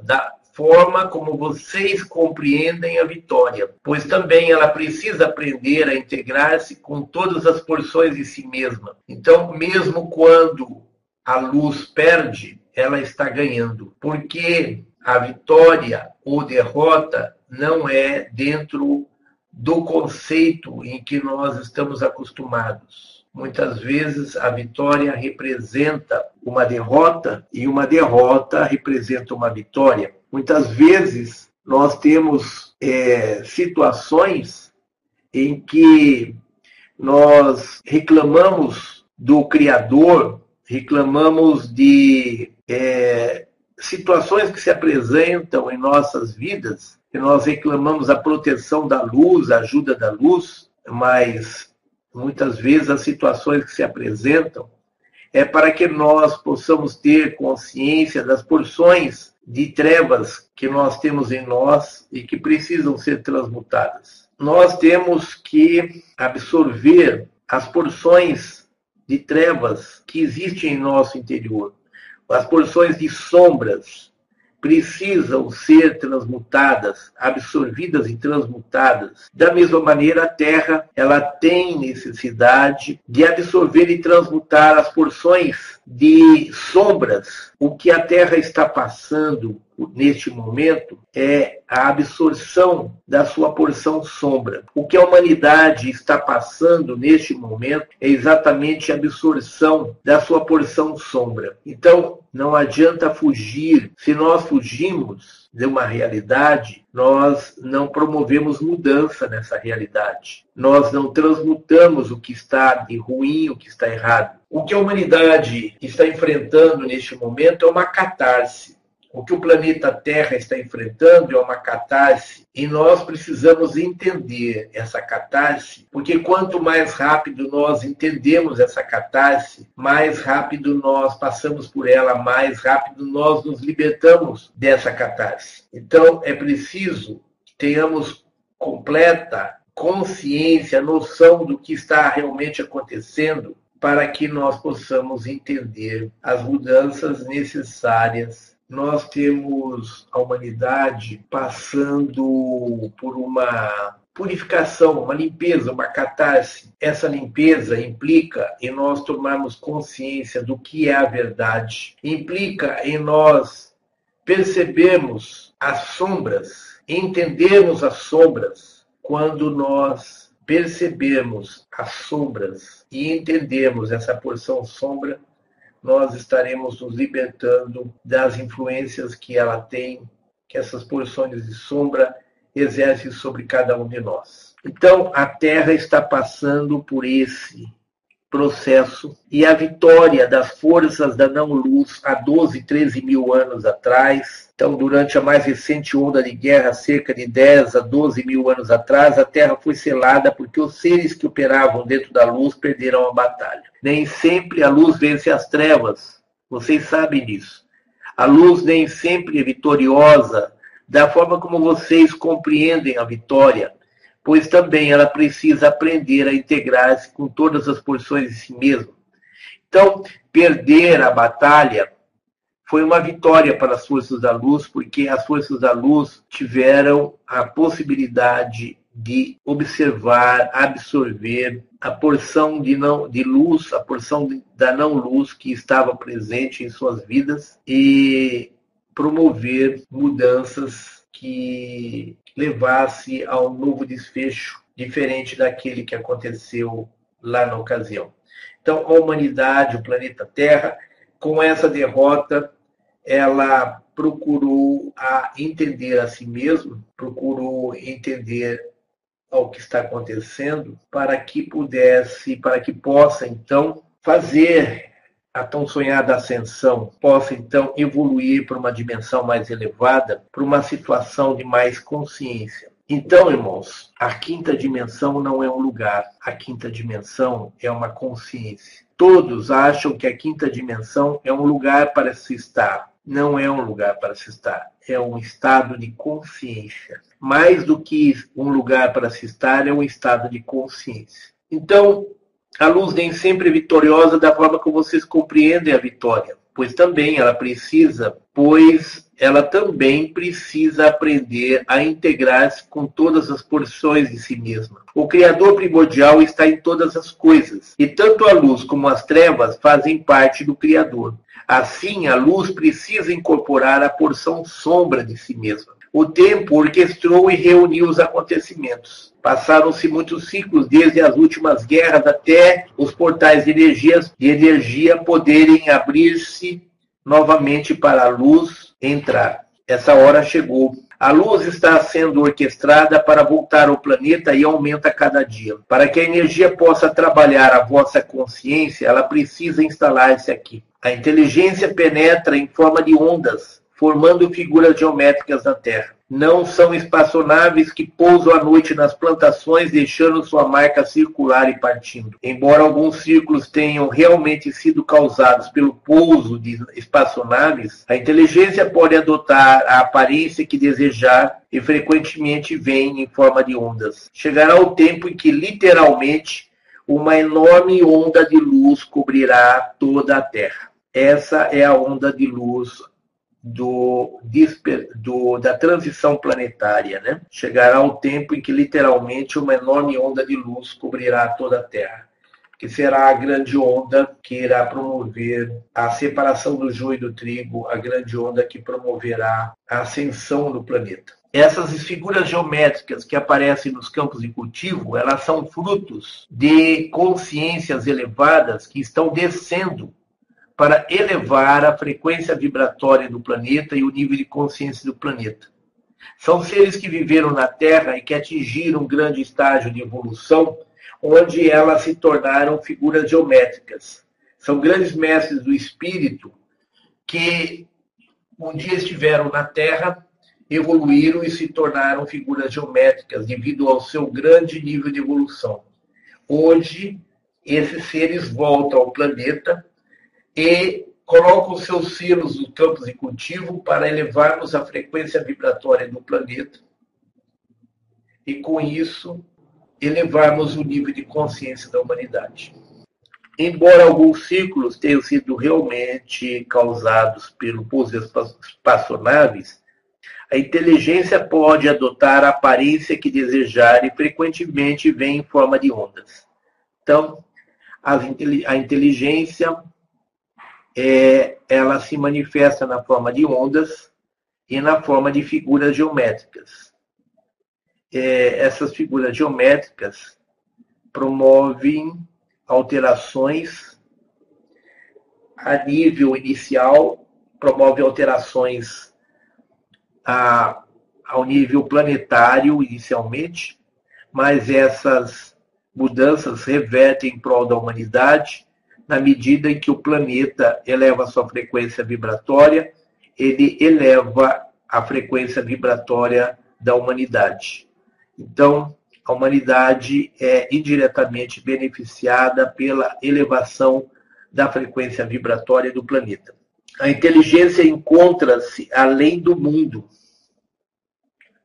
forma como vocês compreendem a vitória, pois também ela precisa aprender a integrar-se com todas as porções de si mesma. Então, mesmo quando a luz perde, ela está ganhando, porque a vitória ou derrota não é dentro do conceito em que nós estamos acostumados. Muitas vezes a vitória representa uma derrota e uma derrota representa uma vitória. Muitas vezes nós temos é, situações em que nós reclamamos do Criador, reclamamos de é, situações que se apresentam em nossas vidas, e nós reclamamos a proteção da luz, a ajuda da luz, mas muitas vezes as situações que se apresentam é para que nós possamos ter consciência das porções de trevas que nós temos em nós e que precisam ser transmutadas. Nós temos que absorver as porções de trevas que existem em nosso interior, as porções de sombras precisam ser transmutadas, absorvidas e transmutadas. Da mesma maneira, a Terra, ela tem necessidade de absorver e transmutar as porções de sombras. O que a Terra está passando neste momento é a absorção da sua porção sombra. O que a humanidade está passando neste momento é exatamente a absorção da sua porção sombra. Então, não adianta fugir. Se nós fugimos de uma realidade, nós não promovemos mudança nessa realidade. Nós não transmutamos o que está de ruim, o que está errado. O que a humanidade está enfrentando neste momento é uma catarse o que o planeta Terra está enfrentando é uma catarse e nós precisamos entender essa catarse, porque quanto mais rápido nós entendemos essa catarse, mais rápido nós passamos por ela, mais rápido nós nos libertamos dessa catarse. Então é preciso que tenhamos completa consciência, noção do que está realmente acontecendo para que nós possamos entender as mudanças necessárias nós temos a humanidade passando por uma purificação, uma limpeza, uma catarse. Essa limpeza implica em nós tomarmos consciência do que é a verdade, implica em nós percebermos as sombras, entendermos as sombras. Quando nós percebermos as sombras e entendemos essa porção sombra, nós estaremos nos libertando das influências que ela tem, que essas porções de sombra exercem sobre cada um de nós. Então, a Terra está passando por esse processo e a vitória das forças da não-luz há 12, 13 mil anos atrás. Então, durante a mais recente onda de guerra, cerca de 10 a 12 mil anos atrás, a Terra foi selada porque os seres que operavam dentro da luz perderam a batalha. Nem sempre a luz vence as trevas, vocês sabem disso. A luz nem sempre é vitoriosa da forma como vocês compreendem a vitória pois também ela precisa aprender a integrar-se com todas as porções de si mesma. Então, perder a batalha foi uma vitória para as forças da luz, porque as forças da luz tiveram a possibilidade de observar, absorver a porção de, não, de luz, a porção de, da não luz que estava presente em suas vidas e promover mudanças que levasse a um novo desfecho diferente daquele que aconteceu lá na ocasião. Então, a humanidade, o planeta Terra, com essa derrota, ela procurou a entender a si mesmo, procurou entender ao que está acontecendo, para que pudesse, para que possa então fazer a tão sonhada ascensão, possa então evoluir para uma dimensão mais elevada, para uma situação de mais consciência. Então, irmãos, a quinta dimensão não é um lugar, a quinta dimensão é uma consciência. Todos acham que a quinta dimensão é um lugar para se estar. Não é um lugar para se estar, é um estado de consciência. Mais do que um lugar para se estar, é um estado de consciência. Então, a luz nem sempre é vitoriosa da forma que vocês compreendem a vitória, pois também ela precisa, pois ela também precisa aprender a integrar-se com todas as porções de si mesma. O Criador primordial está em todas as coisas, e tanto a luz como as trevas fazem parte do Criador. Assim, a luz precisa incorporar a porção sombra de si mesma. O tempo orquestrou e reuniu os acontecimentos. Passaram-se muitos ciclos, desde as últimas guerras até os portais de, energias, de energia poderem abrir-se novamente para a luz entrar. Essa hora chegou. A luz está sendo orquestrada para voltar ao planeta e aumenta cada dia. Para que a energia possa trabalhar a vossa consciência, ela precisa instalar-se aqui. A inteligência penetra em forma de ondas, formando figuras geométricas na Terra. Não são espaçonaves que pousam à noite nas plantações, deixando sua marca circular e partindo. Embora alguns círculos tenham realmente sido causados pelo pouso de espaçonaves, a inteligência pode adotar a aparência que desejar e frequentemente vem em forma de ondas. Chegará o tempo em que, literalmente, uma enorme onda de luz cobrirá toda a Terra. Essa é a onda de luz do, do, da transição planetária. Né? Chegará o tempo em que literalmente uma enorme onda de luz cobrirá toda a Terra, que será a grande onda que irá promover a separação do joio e do trigo, a grande onda que promoverá a ascensão do planeta. Essas figuras geométricas que aparecem nos campos de cultivo, elas são frutos de consciências elevadas que estão descendo para elevar a frequência vibratória do planeta e o nível de consciência do planeta. São seres que viveram na Terra e que atingiram um grande estágio de evolução, onde elas se tornaram figuras geométricas. São grandes mestres do espírito que um dia estiveram na Terra, evoluíram e se tornaram figuras geométricas devido ao seu grande nível de evolução. Hoje, esses seres voltam ao planeta e colocam seus selos nos campos de cultivo para elevarmos a frequência vibratória do planeta e, com isso, elevarmos o nível de consciência da humanidade. Embora alguns ciclos tenham sido realmente causados pelo pouso espaçonaves, a inteligência pode adotar a aparência que desejar e frequentemente vem em forma de ondas. Então, a inteligência é, ela se manifesta na forma de ondas e na forma de figuras geométricas. É, essas figuras geométricas promovem alterações a nível inicial, promove alterações a, ao nível planetário inicialmente, mas essas mudanças revertem em prol da humanidade na medida em que o planeta eleva sua frequência vibratória, ele eleva a frequência vibratória da humanidade. Então, a humanidade é indiretamente beneficiada pela elevação da frequência vibratória do planeta. A inteligência encontra-se além do mundo,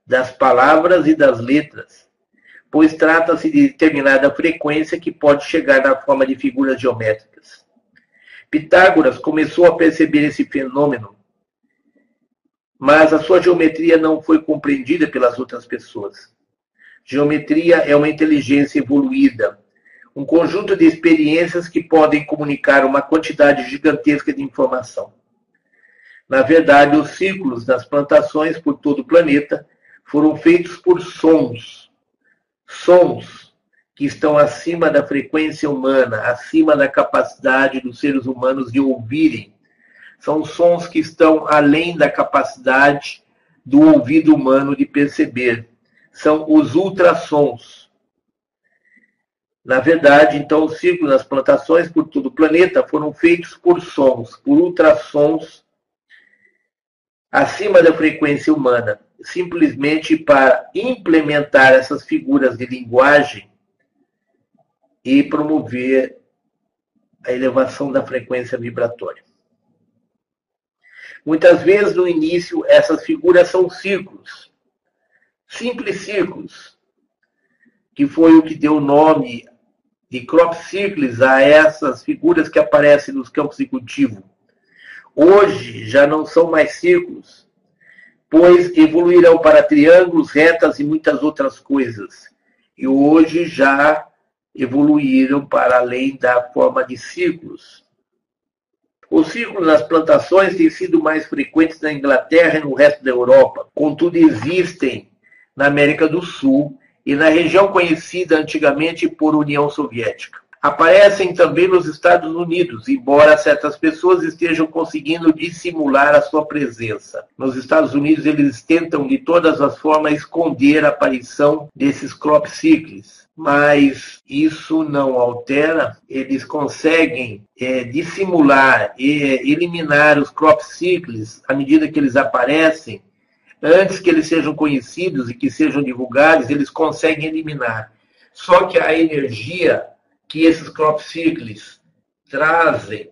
das palavras e das letras, pois trata-se de determinada frequência que pode chegar na forma de figuras geométricas. Pitágoras começou a perceber esse fenômeno, mas a sua geometria não foi compreendida pelas outras pessoas. Geometria é uma inteligência evoluída, um conjunto de experiências que podem comunicar uma quantidade gigantesca de informação. Na verdade, os ciclos das plantações por todo o planeta foram feitos por sons. Sons que estão acima da frequência humana, acima da capacidade dos seres humanos de ouvirem. São sons que estão além da capacidade do ouvido humano de perceber. São os ultrassons. Na verdade, então, os ciclos das plantações por todo o planeta foram feitos por sons, por ultrassons acima da frequência humana, simplesmente para implementar essas figuras de linguagem e promover a elevação da frequência vibratória. Muitas vezes, no início, essas figuras são círculos, simples círculos, que foi o que deu o nome de crop circles a essas figuras que aparecem nos campos de cultivo hoje já não são mais círculos, pois evoluirão para triângulos, retas e muitas outras coisas. E hoje já evoluíram para além da forma de círculos. Os círculos nas plantações têm sido mais frequentes na Inglaterra e no resto da Europa, contudo existem na América do Sul e na região conhecida antigamente por União Soviética aparecem também nos Estados Unidos, embora certas pessoas estejam conseguindo dissimular a sua presença. Nos Estados Unidos, eles tentam de todas as formas esconder a aparição desses crop cycles, mas isso não altera, eles conseguem é, dissimular e eliminar os crop cycles à medida que eles aparecem, antes que eles sejam conhecidos e que sejam divulgados, eles conseguem eliminar. Só que a energia que esses crop cycles trazem,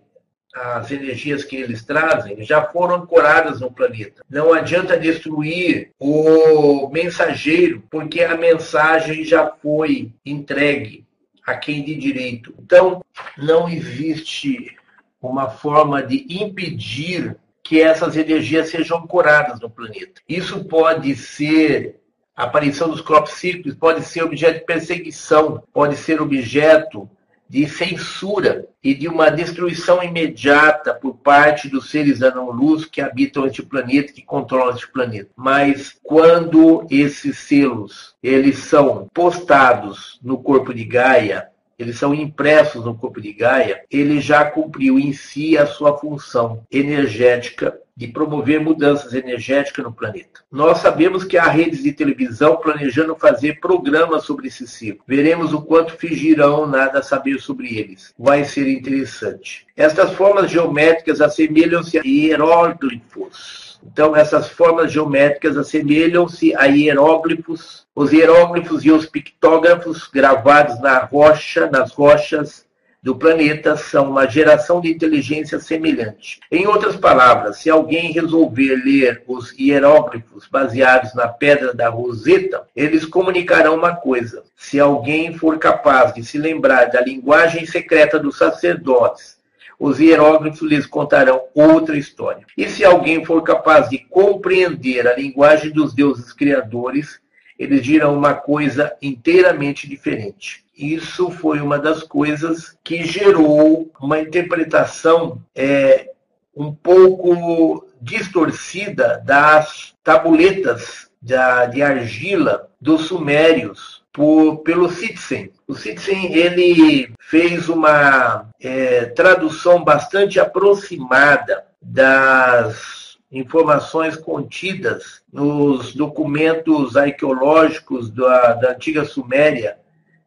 as energias que eles trazem, já foram ancoradas no planeta. Não adianta destruir o mensageiro, porque a mensagem já foi entregue a quem de direito. Então, não existe uma forma de impedir que essas energias sejam ancoradas no planeta. Isso pode ser a aparição dos crop circles pode ser objeto de perseguição, pode ser objeto de censura e de uma destruição imediata por parte dos seres anão-luz que habitam este planeta, que controlam este planeta. Mas quando esses selos eles são postados no corpo de Gaia, eles são impressos no corpo de Gaia, ele já cumpriu em si a sua função energética de promover mudanças energéticas no planeta. Nós sabemos que há redes de televisão planejando fazer programas sobre esse ciclo. Veremos o quanto fingirão nada saber sobre eles. Vai ser interessante. Estas formas geométricas assemelham-se a hieróglifos. Então, essas formas geométricas assemelham-se a hieróglifos. Os hieróglifos e os pictógrafos gravados na rocha, nas rochas do planeta são uma geração de inteligência semelhante. Em outras palavras, se alguém resolver ler os hieróglifos baseados na pedra da Roseta, eles comunicarão uma coisa. Se alguém for capaz de se lembrar da linguagem secreta dos sacerdotes, os hieróglifos lhes contarão outra história. E se alguém for capaz de compreender a linguagem dos deuses criadores, eles dirão uma coisa inteiramente diferente. Isso foi uma das coisas que gerou uma interpretação é, um pouco distorcida das tabuletas de, argila dos sumérios por, pelo Sitsen. O Sitsen ele fez uma é, tradução bastante aproximada das informações contidas nos documentos arqueológicos da, da antiga Suméria,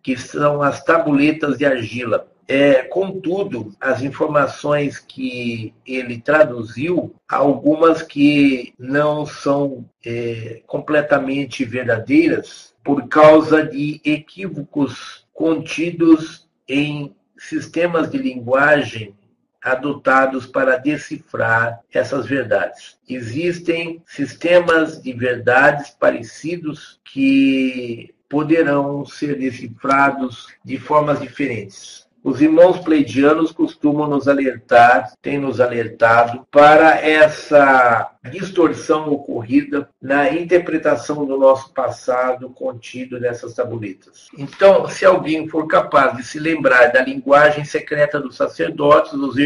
que são as tabuletas de argila. É, contudo, as informações que ele traduziu, algumas que não são é, completamente verdadeiras, por causa de equívocos contidos em sistemas de linguagem adotados para decifrar essas verdades. Existem sistemas de verdades parecidos que poderão ser decifrados de formas diferentes. Os irmãos pleidianos costumam nos alertar, têm nos alertado para essa distorção ocorrida na interpretação do nosso passado contido nessas tabuletas. Então, se alguém for capaz de se lembrar da linguagem secreta dos sacerdotes, dos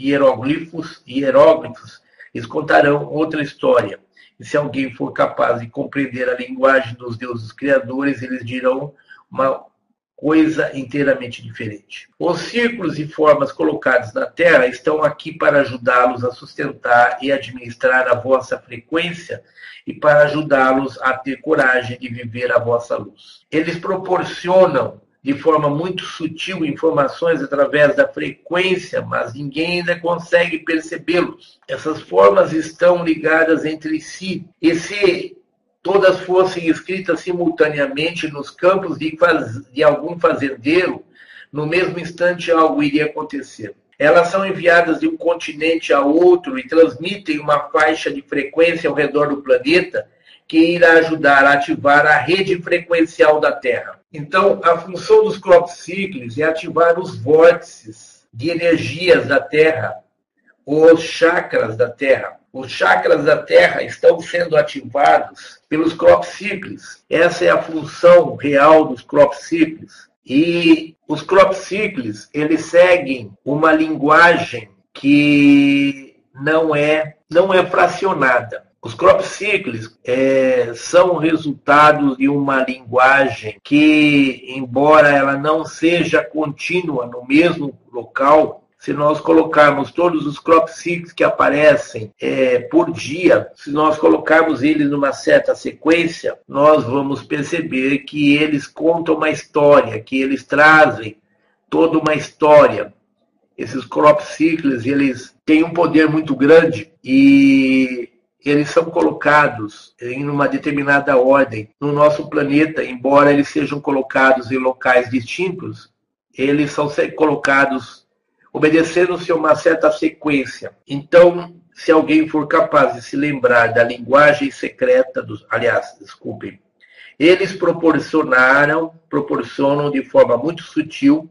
hieróglifos, hieróglifos, eles contarão outra história. E se alguém for capaz de compreender a linguagem dos deuses criadores, eles dirão uma coisa inteiramente diferente. Os círculos e formas colocados na Terra estão aqui para ajudá-los a sustentar e administrar a vossa frequência e para ajudá-los a ter coragem de viver a vossa luz. Eles proporcionam de forma muito sutil informações através da frequência, mas ninguém ainda consegue percebê-los. Essas formas estão ligadas entre si. E se todas fossem escritas simultaneamente nos campos de, faz, de algum fazendeiro, no mesmo instante algo iria acontecer. Elas são enviadas de um continente a outro e transmitem uma faixa de frequência ao redor do planeta que irá ajudar a ativar a rede frequencial da Terra. Então, a função dos crop cycles é ativar os vórtices de energias da Terra, os chakras da Terra, os chakras da Terra estão sendo ativados pelos crop cycles. Essa é a função real dos crop cycles. E os crop cycles, eles seguem uma linguagem que não é não é fracionada. Os crop cycles é, são resultados de uma linguagem que, embora ela não seja contínua no mesmo local, se nós colocarmos todos os crop cycles que aparecem é, por dia, se nós colocarmos eles numa certa sequência, nós vamos perceber que eles contam uma história, que eles trazem toda uma história. Esses crop cycles, eles têm um poder muito grande e eles são colocados em uma determinada ordem no nosso planeta, embora eles sejam colocados em locais distintos, eles são colocados obedecendo-se a uma certa sequência. Então, se alguém for capaz de se lembrar da linguagem secreta dos, aliás, desculpem, eles proporcionaram, proporcionam de forma muito sutil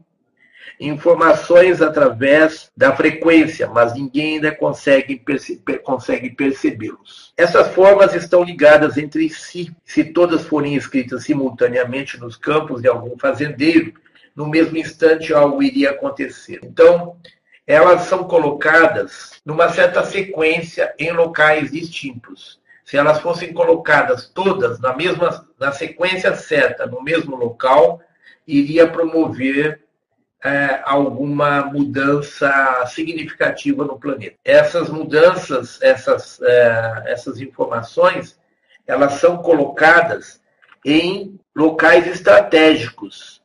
informações através da frequência, mas ninguém ainda consegue, perce consegue percebê-los. Essas formas estão ligadas entre si. Se todas forem escritas simultaneamente nos campos de algum fazendeiro, no mesmo instante algo iria acontecer. Então, elas são colocadas numa certa sequência em locais distintos. Se elas fossem colocadas todas na mesma na sequência certa, no mesmo local, iria promover é, alguma mudança significativa no planeta. Essas mudanças, essas, é, essas informações, elas são colocadas em locais estratégicos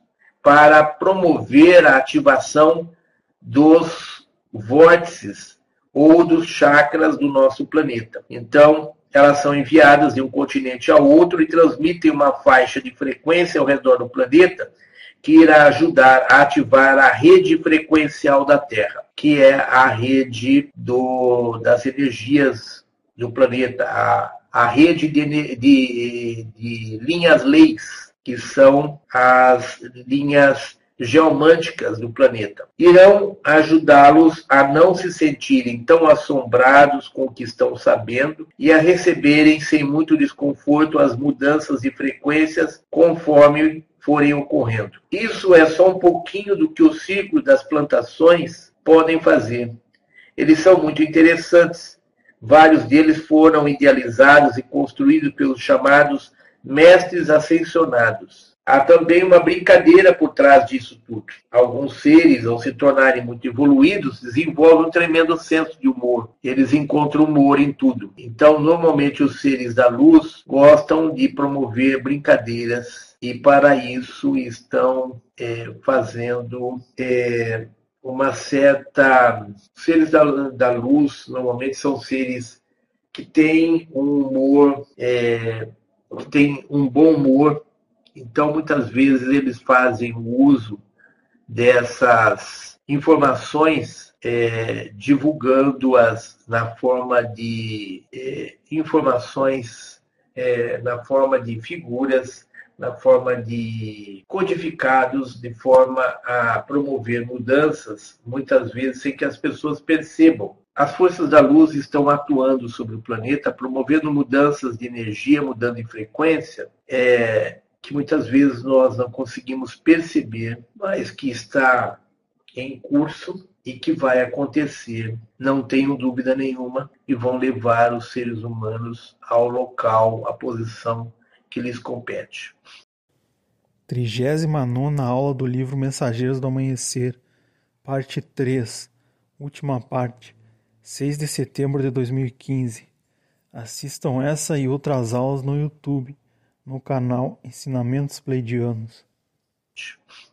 para promover a ativação dos vórtices ou dos chakras do nosso planeta. Então, elas são enviadas de um continente ao outro e transmitem uma faixa de frequência ao redor do planeta que irá ajudar a ativar a rede frequencial da Terra, que é a rede do, das energias do planeta, a, a rede de, de, de linhas leis que são as linhas geomânticas do planeta, irão ajudá-los a não se sentirem tão assombrados com o que estão sabendo e a receberem sem muito desconforto as mudanças de frequências conforme forem ocorrendo. Isso é só um pouquinho do que o ciclo das plantações podem fazer. Eles são muito interessantes. Vários deles foram idealizados e construídos pelos chamados mestres ascensionados. Há também uma brincadeira por trás disso tudo. Alguns seres, ao se tornarem muito evoluídos, desenvolvem um tremendo senso de humor. Eles encontram humor em tudo. Então, normalmente, os seres da luz gostam de promover brincadeiras e, para isso, estão é, fazendo é, uma certa. Seres da, da luz, normalmente, são seres que têm um humor. É, que tem um bom humor, então muitas vezes eles fazem o uso dessas informações é, divulgando-as na forma de é, informações, é, na forma de figuras, na forma de codificados, de forma a promover mudanças, muitas vezes sem que as pessoas percebam. As forças da luz estão atuando sobre o planeta, promovendo mudanças de energia, mudando de frequência, é, que muitas vezes nós não conseguimos perceber, mas que está em curso e que vai acontecer, não tenho dúvida nenhuma, e vão levar os seres humanos ao local, à posição que lhes compete. 39 aula do livro Mensageiros do Amanhecer, parte 3, última parte, 6 de setembro de 2015. Assistam essa e outras aulas no YouTube, no canal Ensinamentos Pleidianos.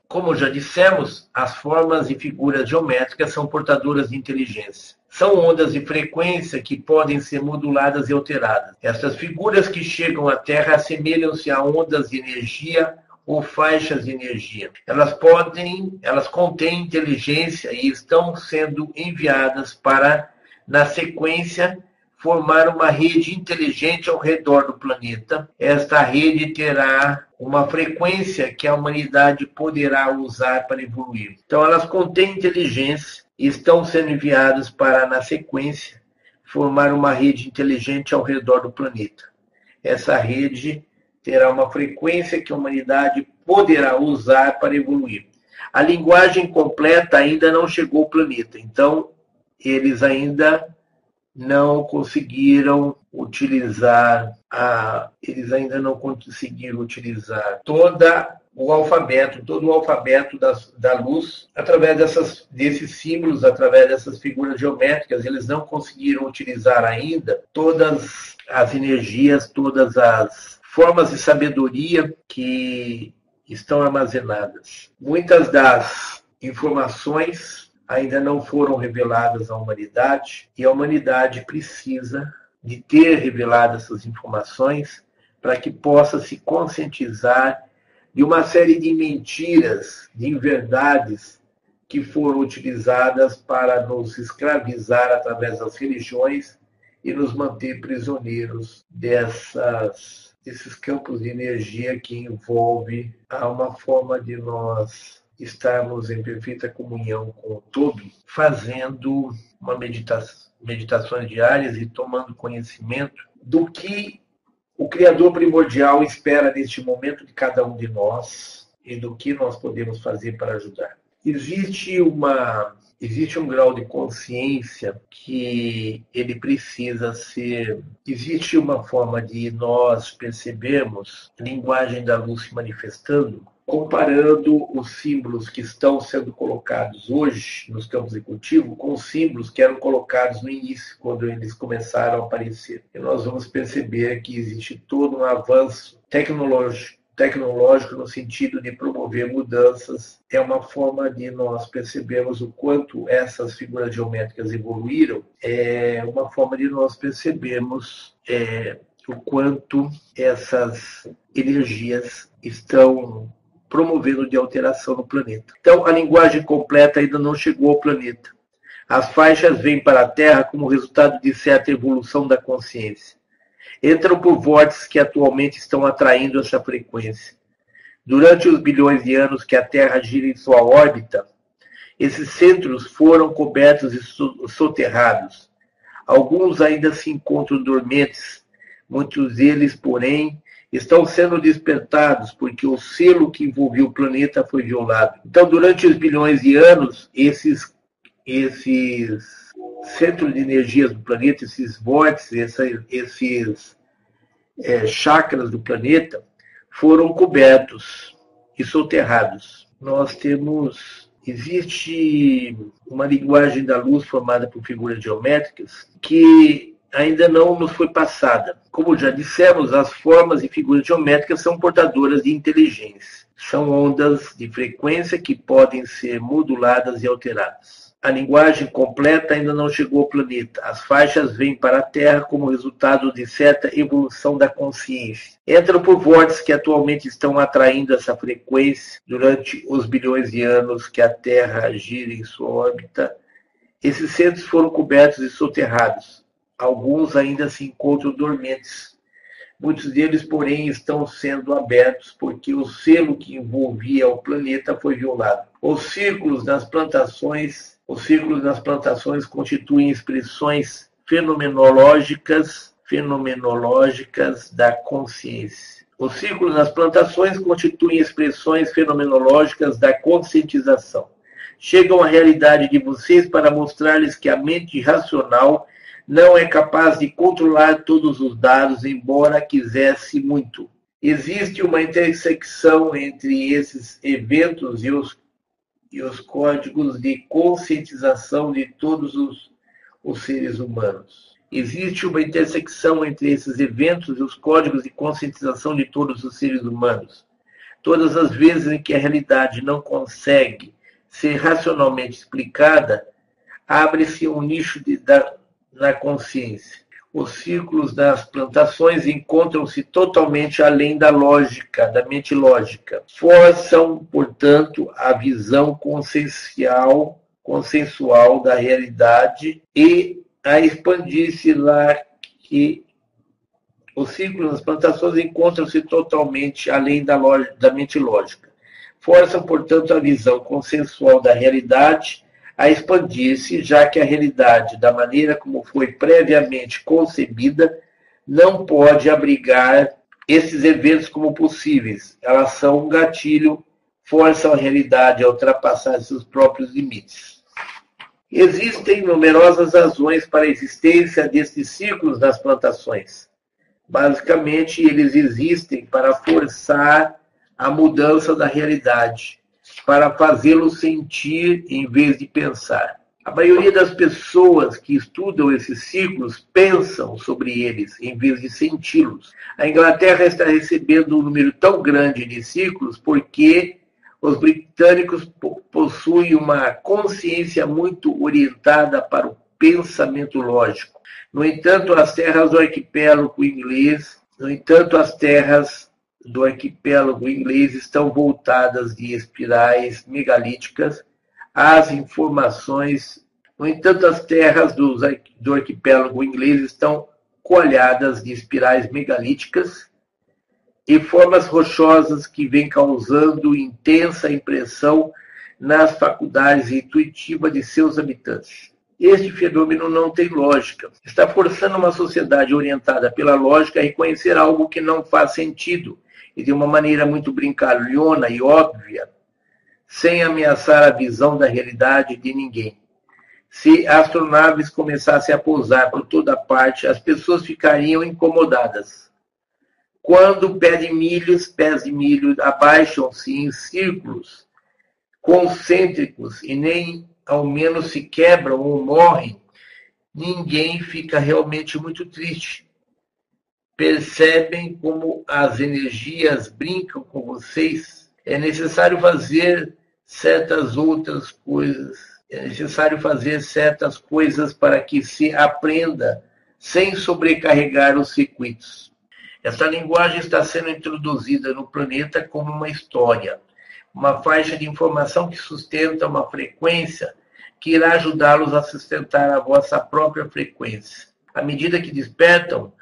Como já dissemos, as formas e figuras geométricas são portadoras de inteligência. São ondas de frequência que podem ser moduladas e alteradas. Essas figuras que chegam à Terra assemelham-se a ondas de energia ou faixas de energia. Elas podem, elas contêm inteligência e estão sendo enviadas para, na sequência, formar uma rede inteligente ao redor do planeta. Esta rede terá uma frequência que a humanidade poderá usar para evoluir. Então, elas contêm inteligência e estão sendo enviadas para, na sequência, formar uma rede inteligente ao redor do planeta. Essa rede terá uma frequência que a humanidade poderá usar para evoluir. A linguagem completa ainda não chegou ao planeta, então eles ainda não conseguiram utilizar a, eles ainda não conseguiram utilizar toda o alfabeto, todo o alfabeto das, da luz, através dessas, desses símbolos, através dessas figuras geométricas, eles não conseguiram utilizar ainda todas as energias, todas as formas de sabedoria que estão armazenadas. Muitas das informações ainda não foram reveladas à humanidade e a humanidade precisa de ter revelado essas informações para que possa se conscientizar de uma série de mentiras, de inverdades que foram utilizadas para nos escravizar através das religiões e nos manter prisioneiros dessas, desses campos de energia que envolve uma forma de nós estarmos em perfeita comunhão com o todo, fazendo uma meditação, meditações diárias e tomando conhecimento do que o Criador primordial espera neste momento de cada um de nós e do que nós podemos fazer para ajudar. Existe uma existe um grau de consciência que ele precisa ser. Existe uma forma de nós percebermos a linguagem da luz se manifestando comparando os símbolos que estão sendo colocados hoje nos campos de cultivo com os símbolos que eram colocados no início, quando eles começaram a aparecer. E nós vamos perceber que existe todo um avanço tecnológico tecnológico no sentido de promover mudanças é uma forma de nós percebermos o quanto essas figuras geométricas evoluíram é uma forma de nós percebermos é, o quanto essas energias estão promovendo de alteração no planeta. Então, a linguagem completa ainda não chegou ao planeta. As faixas vêm para a Terra como resultado de certa evolução da consciência. Entram por vórtices que atualmente estão atraindo essa frequência. Durante os bilhões de anos que a Terra gira em sua órbita, esses centros foram cobertos e soterrados. Alguns ainda se encontram dormentes, muitos deles, porém, estão sendo despertados porque o selo que envolvia o planeta foi violado. Então, durante os bilhões de anos, esses, esses centros de energias do planeta, esses vórtices, esses é, chakras do planeta, foram cobertos e soterrados. Nós temos. Existe uma linguagem da luz formada por figuras geométricas que ainda não nos foi passada. Como já dissemos, as formas e figuras geométricas são portadoras de inteligência. São ondas de frequência que podem ser moduladas e alteradas. A linguagem completa ainda não chegou ao planeta. As faixas vêm para a Terra como resultado de certa evolução da consciência. Entram por vórtices que atualmente estão atraindo essa frequência durante os bilhões de anos que a Terra gira em sua órbita. Esses centros foram cobertos e soterrados alguns ainda se encontram dormentes. Muitos deles, porém, estão sendo abertos porque o selo que envolvia o planeta foi violado. Os círculos nas plantações, os círculos nas plantações constituem expressões fenomenológicas, fenomenológicas da consciência. Os círculos nas plantações constituem expressões fenomenológicas da conscientização. Chegam à realidade de vocês para mostrar-lhes que a mente racional não é capaz de controlar todos os dados, embora quisesse muito. Existe uma intersecção entre esses eventos e os, e os códigos de conscientização de todos os, os seres humanos. Existe uma intersecção entre esses eventos e os códigos de conscientização de todos os seres humanos. Todas as vezes em que a realidade não consegue ser racionalmente explicada, abre-se um nicho de, da, na consciência. Os círculos das plantações encontram-se totalmente além da lógica, da mente lógica. Forçam, portanto, a visão consensual, consensual da realidade e a expandir-se lá que os círculos das plantações encontram-se totalmente além da, da mente lógica. Forçam, portanto, a visão consensual da realidade a expandir-se, já que a realidade, da maneira como foi previamente concebida, não pode abrigar esses eventos como possíveis. Elas são um gatilho, forçam a realidade a ultrapassar seus próprios limites. Existem numerosas razões para a existência destes ciclos nas plantações. Basicamente, eles existem para forçar a mudança da realidade para fazê-lo sentir em vez de pensar. A maioria das pessoas que estudam esses ciclos pensam sobre eles em vez de senti-los. A Inglaterra está recebendo um número tão grande de ciclos porque os britânicos possuem uma consciência muito orientada para o pensamento lógico. No entanto, as terras do arquipélago inglês, no entanto, as terras do arquipélago inglês estão voltadas de espirais megalíticas às informações. No entanto, as terras do, arquipélago inglês estão coalhadas de espirais megalíticas e formas rochosas que vêm causando intensa impressão nas faculdades intuitivas de seus habitantes. Este fenômeno não tem lógica. Está forçando uma sociedade orientada pela lógica a reconhecer algo que não faz sentido e de uma maneira muito brincalhona e óbvia, sem ameaçar a visão da realidade de ninguém. Se astronaves começassem a pousar por toda parte, as pessoas ficariam incomodadas. Quando pé de milhos, pés de milho abaixam-se em círculos concêntricos e nem ao menos se quebram ou morrem, ninguém fica realmente muito triste percebem como as energias brincam com vocês, é necessário fazer certas outras coisas. É necessário fazer certas coisas para que se aprenda sem sobrecarregar os circuitos. Essa linguagem está sendo introduzida no planeta como uma história, uma faixa de informação que sustenta uma frequência que irá ajudá-los a sustentar a vossa própria frequência. À medida que despertam,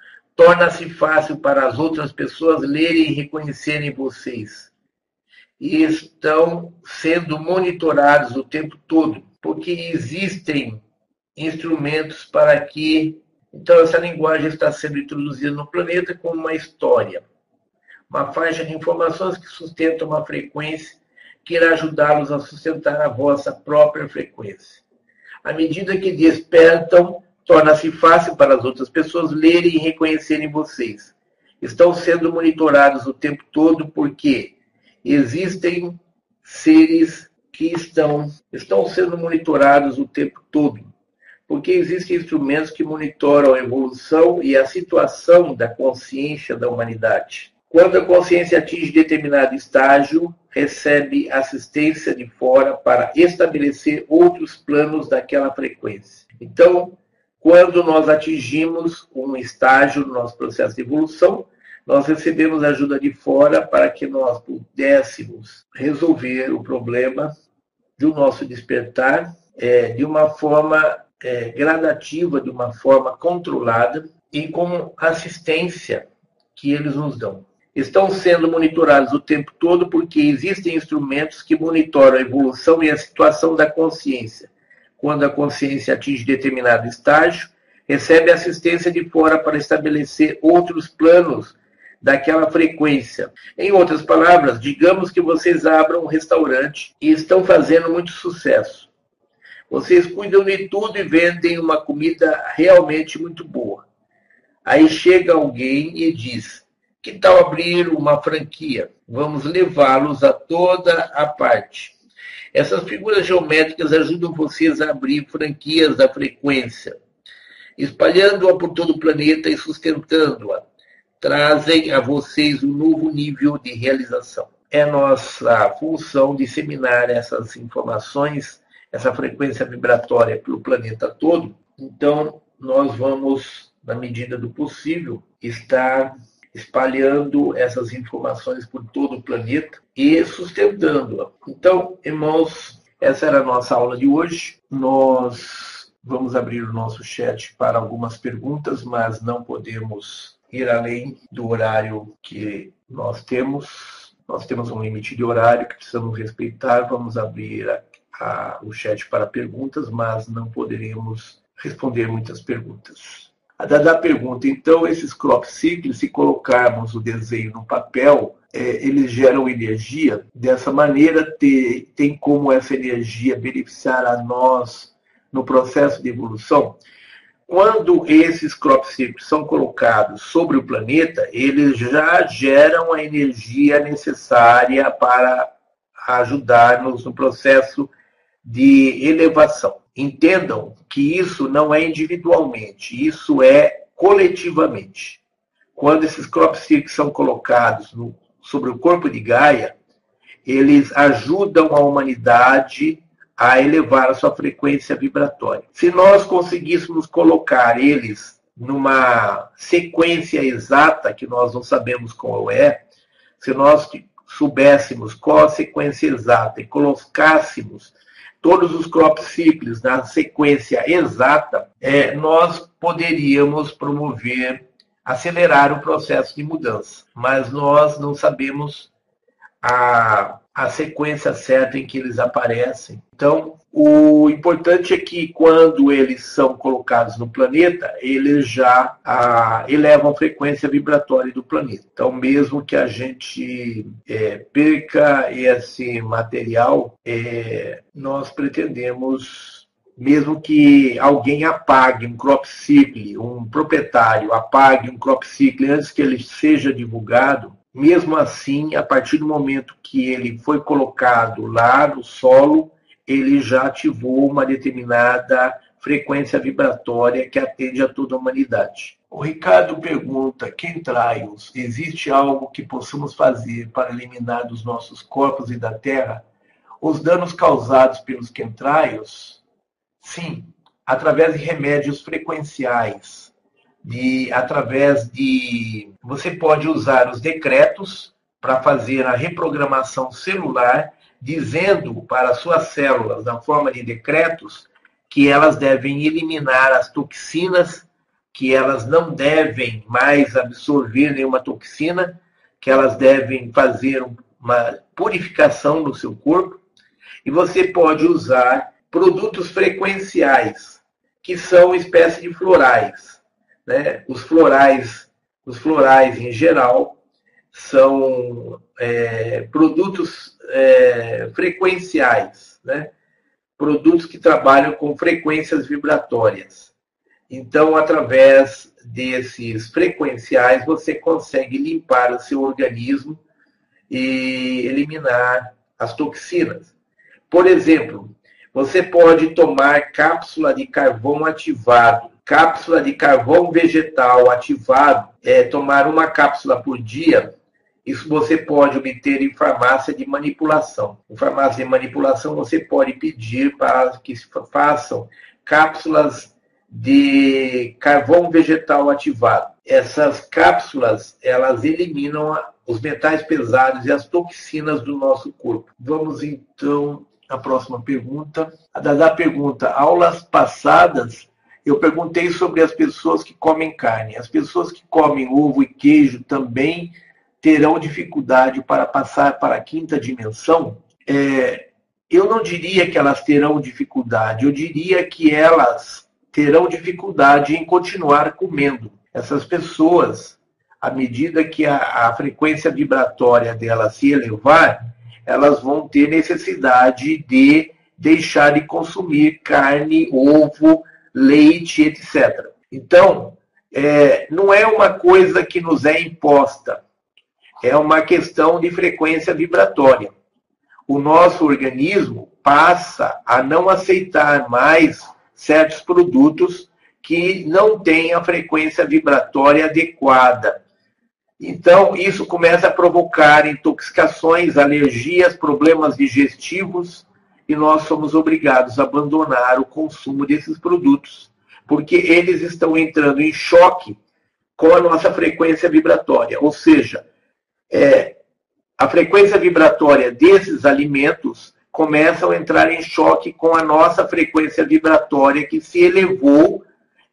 torna-se fácil para as outras pessoas lerem e reconhecerem vocês. E estão sendo monitorados o tempo todo, porque existem instrumentos para que. Então, essa linguagem está sendo introduzida no planeta como uma história, uma faixa de informações que sustenta uma frequência que irá ajudá-los a sustentar a vossa própria frequência. À medida que despertam, torna-se fácil para as outras pessoas lerem e reconhecerem vocês. Estão sendo monitorados o tempo todo porque existem seres que estão, estão sendo monitorados o tempo todo. Porque existem instrumentos que monitoram a evolução e a situação da consciência da humanidade. Quando a consciência atinge determinado estágio, recebe assistência de fora para estabelecer outros planos daquela frequência. Então, quando nós atingimos um estágio no nosso processo de evolução, nós recebemos ajuda de fora para que nós pudéssemos resolver o problema do nosso despertar é, de uma forma é, gradativa, de uma forma controlada e com assistência que eles nos dão. Estão sendo monitorados o tempo todo porque existem instrumentos que monitoram a evolução e a situação da consciência. Quando a consciência atinge determinado estágio, recebe assistência de fora para estabelecer outros planos daquela frequência. Em outras palavras, digamos que vocês abram um restaurante e estão fazendo muito sucesso. Vocês cuidam de tudo e vendem uma comida realmente muito boa. Aí chega alguém e diz: que tal abrir uma franquia? Vamos levá-los a toda a parte. Essas figuras geométricas ajudam vocês a abrir franquias da frequência, espalhando-a por todo o planeta e sustentando-a trazem a vocês um novo nível de realização. É nossa função disseminar essas informações, essa frequência vibratória pelo planeta todo. Então, nós vamos, na medida do possível, estar espalhando essas informações por todo o planeta e sustentando-a. Então, irmãos, essa era a nossa aula de hoje. Nós vamos abrir o nosso chat para algumas perguntas, mas não podemos ir além do horário que nós temos. Nós temos um limite de horário que precisamos respeitar. Vamos abrir a, a, o chat para perguntas, mas não poderemos responder muitas perguntas. A Dada pergunta, então, esses crop ciclos, se colocarmos o desenho no papel, é, eles geram energia. Dessa maneira, ter, tem como essa energia beneficiar a nós no processo de evolução? Quando esses crop circuits são colocados sobre o planeta, eles já geram a energia necessária para ajudar-nos no processo de elevação. Entendam que isso não é individualmente, isso é coletivamente. Quando esses crop circuits são colocados no, sobre o corpo de Gaia, eles ajudam a humanidade a elevar a sua frequência vibratória. Se nós conseguíssemos colocar eles numa sequência exata, que nós não sabemos qual é, se nós soubéssemos qual a sequência exata e colocássemos todos os crop ciclos na sequência exata, é, nós poderíamos promover, acelerar o processo de mudança. Mas nós não sabemos a a sequência certa em que eles aparecem. Então, o importante é que quando eles são colocados no planeta, eles já ah, elevam a frequência vibratória do planeta. Então, mesmo que a gente é, perca esse material, é, nós pretendemos mesmo que alguém apague um crop cycle, um proprietário apague um crop cycle antes que ele seja divulgado, mesmo assim, a partir do momento que ele foi colocado lá no solo, ele já ativou uma determinada frequência vibratória que atende a toda a humanidade. O Ricardo pergunta: quem trai-os? Existe algo que possamos fazer para eliminar dos nossos corpos e da Terra os danos causados pelos quentraios? Sim, através de remédios frequenciais, de através de você pode usar os decretos para fazer a reprogramação celular, dizendo para suas células, na forma de decretos, que elas devem eliminar as toxinas, que elas não devem mais absorver nenhuma toxina, que elas devem fazer uma purificação no seu corpo. E você pode usar produtos frequenciais, que são espécies de florais né? Os florais, os florais em geral, são é, produtos é, frequenciais, né? produtos que trabalham com frequências vibratórias. Então, através desses frequenciais, você consegue limpar o seu organismo e eliminar as toxinas. Por exemplo, você pode tomar cápsula de carvão ativado cápsula de carvão vegetal ativado, é, tomar uma cápsula por dia, isso você pode obter em farmácia de manipulação. Em farmácia de manipulação, você pode pedir para que façam cápsulas de carvão vegetal ativado. Essas cápsulas, elas eliminam os metais pesados e as toxinas do nosso corpo. Vamos então à próxima pergunta. A Dada pergunta: aulas passadas eu perguntei sobre as pessoas que comem carne. As pessoas que comem ovo e queijo também terão dificuldade para passar para a quinta dimensão? É, eu não diria que elas terão dificuldade, eu diria que elas terão dificuldade em continuar comendo. Essas pessoas, à medida que a, a frequência vibratória delas se elevar, elas vão ter necessidade de deixar de consumir carne, ovo, leite, etc. Então, é, não é uma coisa que nos é imposta, é uma questão de frequência vibratória. O nosso organismo passa a não aceitar mais certos produtos que não têm a frequência vibratória adequada. Então, isso começa a provocar intoxicações, alergias, problemas digestivos, e nós somos obrigados a abandonar o consumo desses produtos, porque eles estão entrando em choque com a nossa frequência vibratória. Ou seja, é, a frequência vibratória desses alimentos começam a entrar em choque com a nossa frequência vibratória que se elevou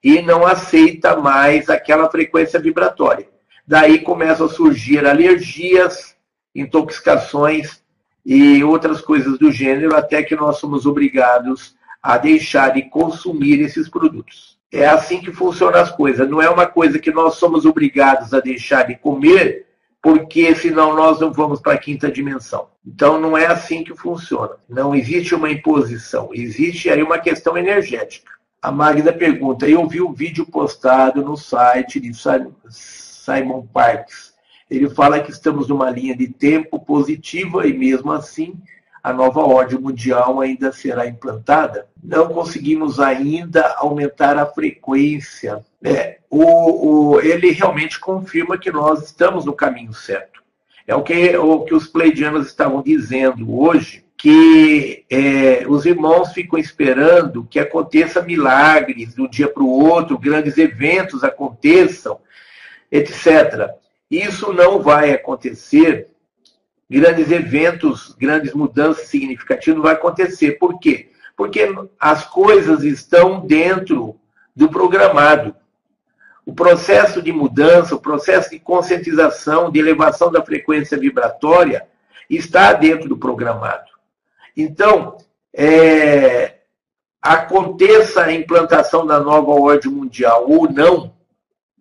e não aceita mais aquela frequência vibratória. Daí começam a surgir alergias, intoxicações e outras coisas do gênero, até que nós somos obrigados a deixar de consumir esses produtos. É assim que funcionam as coisas. Não é uma coisa que nós somos obrigados a deixar de comer, porque senão nós não vamos para a quinta dimensão. Então não é assim que funciona. Não existe uma imposição, existe aí uma questão energética. A Magda pergunta: Eu vi um vídeo postado no site de Simon Parks ele fala que estamos numa linha de tempo positiva e, mesmo assim, a nova ordem mundial ainda será implantada. Não conseguimos ainda aumentar a frequência. É, o, o, ele realmente confirma que nós estamos no caminho certo. É o que, o que os pleidianos estavam dizendo hoje, que é, os irmãos ficam esperando que aconteça milagres de um dia para o outro, grandes eventos aconteçam, etc. Isso não vai acontecer. Grandes eventos, grandes mudanças significativas não vai acontecer. Por quê? Porque as coisas estão dentro do programado. O processo de mudança, o processo de conscientização, de elevação da frequência vibratória está dentro do programado. Então, é, aconteça a implantação da nova ordem mundial ou não,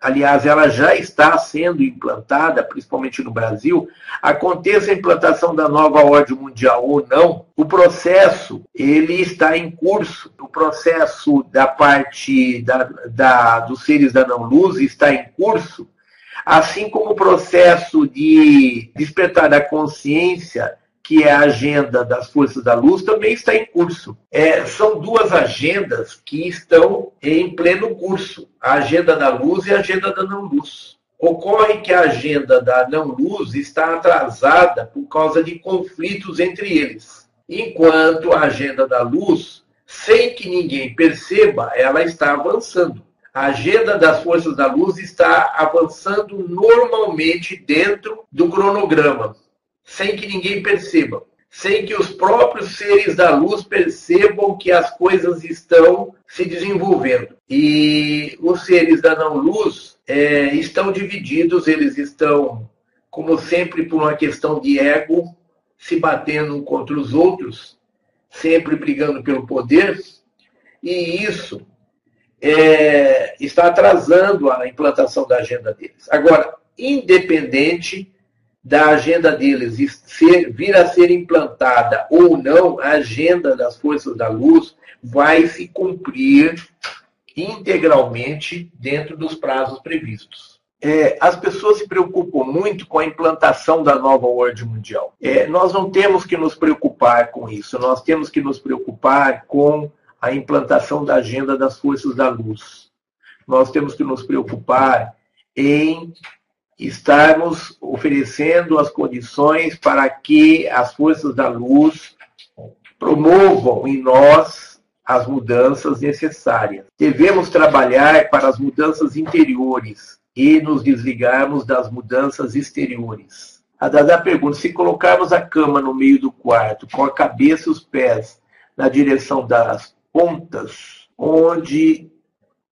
aliás, ela já está sendo implantada, principalmente no Brasil, aconteça a implantação da nova ordem mundial ou não, o processo ele está em curso. O processo da parte da, da, dos seres da não-luz está em curso, assim como o processo de despertar da consciência que é a agenda das forças da luz, também está em curso. É, são duas agendas que estão em pleno curso: a agenda da luz e a agenda da não-luz. Ocorre que a agenda da não-luz está atrasada por causa de conflitos entre eles, enquanto a agenda da luz, sem que ninguém perceba, ela está avançando. A agenda das forças da luz está avançando normalmente dentro do cronograma sem que ninguém perceba, sem que os próprios seres da luz percebam que as coisas estão se desenvolvendo. E os seres da não-luz é, estão divididos, eles estão, como sempre, por uma questão de ego, se batendo contra os outros, sempre brigando pelo poder, e isso é, está atrasando a implantação da agenda deles. Agora, independente da agenda deles ser, vir a ser implantada ou não, a agenda das forças da luz vai se cumprir integralmente dentro dos prazos previstos. É, as pessoas se preocupam muito com a implantação da nova ordem mundial. É, nós não temos que nos preocupar com isso, nós temos que nos preocupar com a implantação da agenda das forças da luz. Nós temos que nos preocupar em estarmos oferecendo as condições para que as forças da luz promovam em nós as mudanças necessárias. Devemos trabalhar para as mudanças interiores e nos desligarmos das mudanças exteriores. A Dada pergunta: se colocarmos a cama no meio do quarto, com a cabeça e os pés na direção das pontas, onde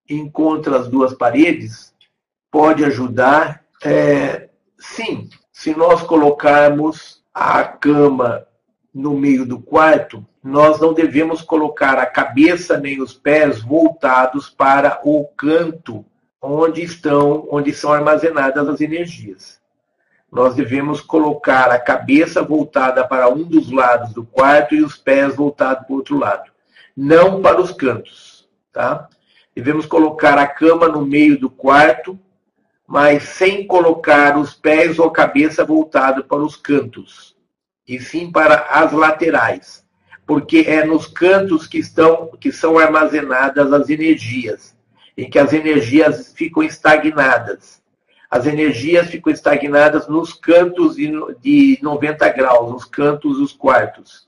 encontra as duas paredes, pode ajudar? É, sim, se nós colocarmos a cama no meio do quarto, nós não devemos colocar a cabeça nem os pés voltados para o canto onde estão, onde são armazenadas as energias. Nós devemos colocar a cabeça voltada para um dos lados do quarto e os pés voltados para o outro lado, não para os cantos, tá? Devemos colocar a cama no meio do quarto, mas sem colocar os pés ou a cabeça voltada para os cantos, e sim para as laterais, porque é nos cantos que estão que são armazenadas as energias, em que as energias ficam estagnadas. As energias ficam estagnadas nos cantos de 90 graus, nos cantos dos quartos.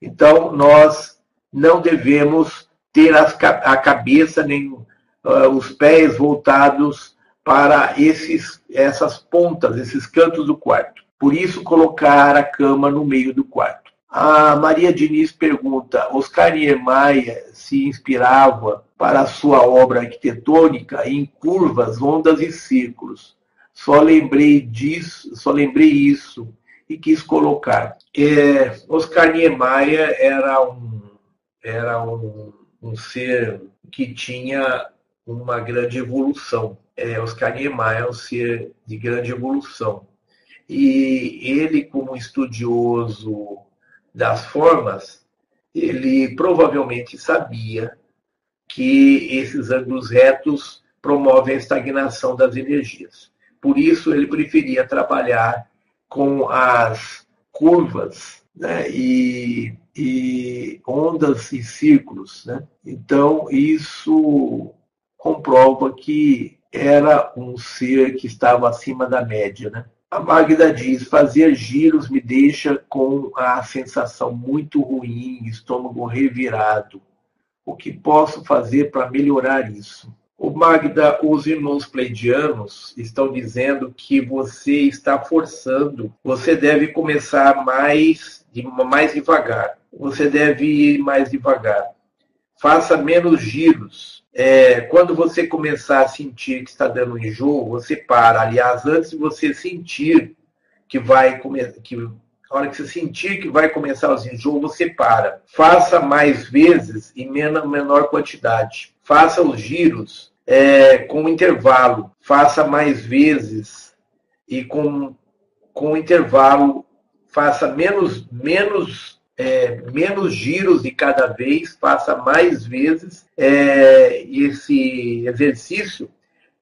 Então, nós não devemos ter a cabeça nem uh, os pés voltados para esses, essas pontas, esses cantos do quarto. Por isso, colocar a cama no meio do quarto. A Maria Diniz pergunta: Oscar Niemeyer se inspirava para sua obra arquitetônica em curvas, ondas e círculos. Só lembrei disso, só lembrei isso e quis colocar. É, Oscar Niemeyer era um era um, um ser que tinha uma grande evolução. É, Oscar Niemeyer é um ser de grande evolução. E ele, como estudioso das formas, ele provavelmente sabia que esses ângulos retos promovem a estagnação das energias. Por isso, ele preferia trabalhar com as curvas né, e, e, ondas e círculos. Né? Então, isso comprova que era um ser que estava acima da média. Né? A Magda diz: fazer giros me deixa com a sensação muito ruim, estômago revirado. O que posso fazer para melhorar isso? O Magda, os irmãos pleidianos estão dizendo que você está forçando. Você deve começar mais, mais devagar. Você deve ir mais devagar. Faça menos giros. É, quando você começar a sentir que está dando enjoo, você para. Aliás, antes de você sentir que vai que a hora que você sentir que vai começar os enjoos, você para. Faça mais vezes e menor quantidade. Faça os giros é, com intervalo. Faça mais vezes e com, com intervalo. Faça menos, menos, é, menos giros de cada vez. Faça mais vezes é, esse exercício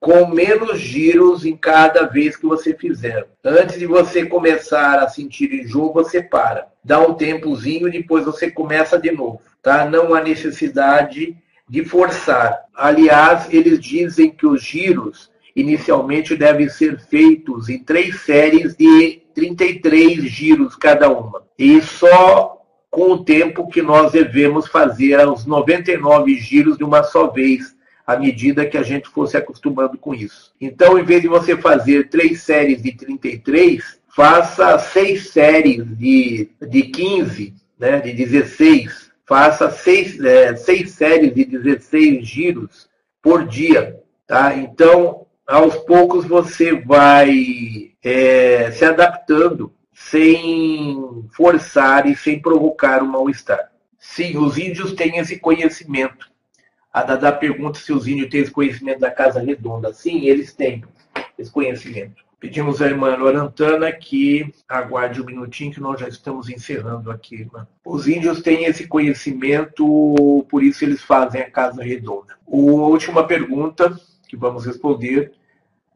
com menos giros em cada vez que você fizer. Antes de você começar a sentir enjoo, você para. Dá um tempozinho e depois você começa de novo. Tá? Não há necessidade de forçar. Aliás, eles dizem que os giros inicialmente devem ser feitos em três séries de 33 giros cada uma. E só com o tempo que nós devemos fazer os 99 giros de uma só vez à medida que a gente fosse acostumando com isso. Então, em vez de você fazer três séries de 33, faça seis séries de, de 15, né, de 16. Faça seis, é, seis séries de 16 giros por dia. Tá? Então, aos poucos você vai é, se adaptando sem forçar e sem provocar o mal-estar. Sim, os índios têm esse conhecimento a Dada pergunta se os índios têm esse conhecimento da Casa Redonda. Sim, eles têm esse conhecimento. Pedimos à irmã Lorantana que aguarde um minutinho, que nós já estamos encerrando aqui, irmã. Os índios têm esse conhecimento, por isso eles fazem a Casa Redonda. A última pergunta que vamos responder.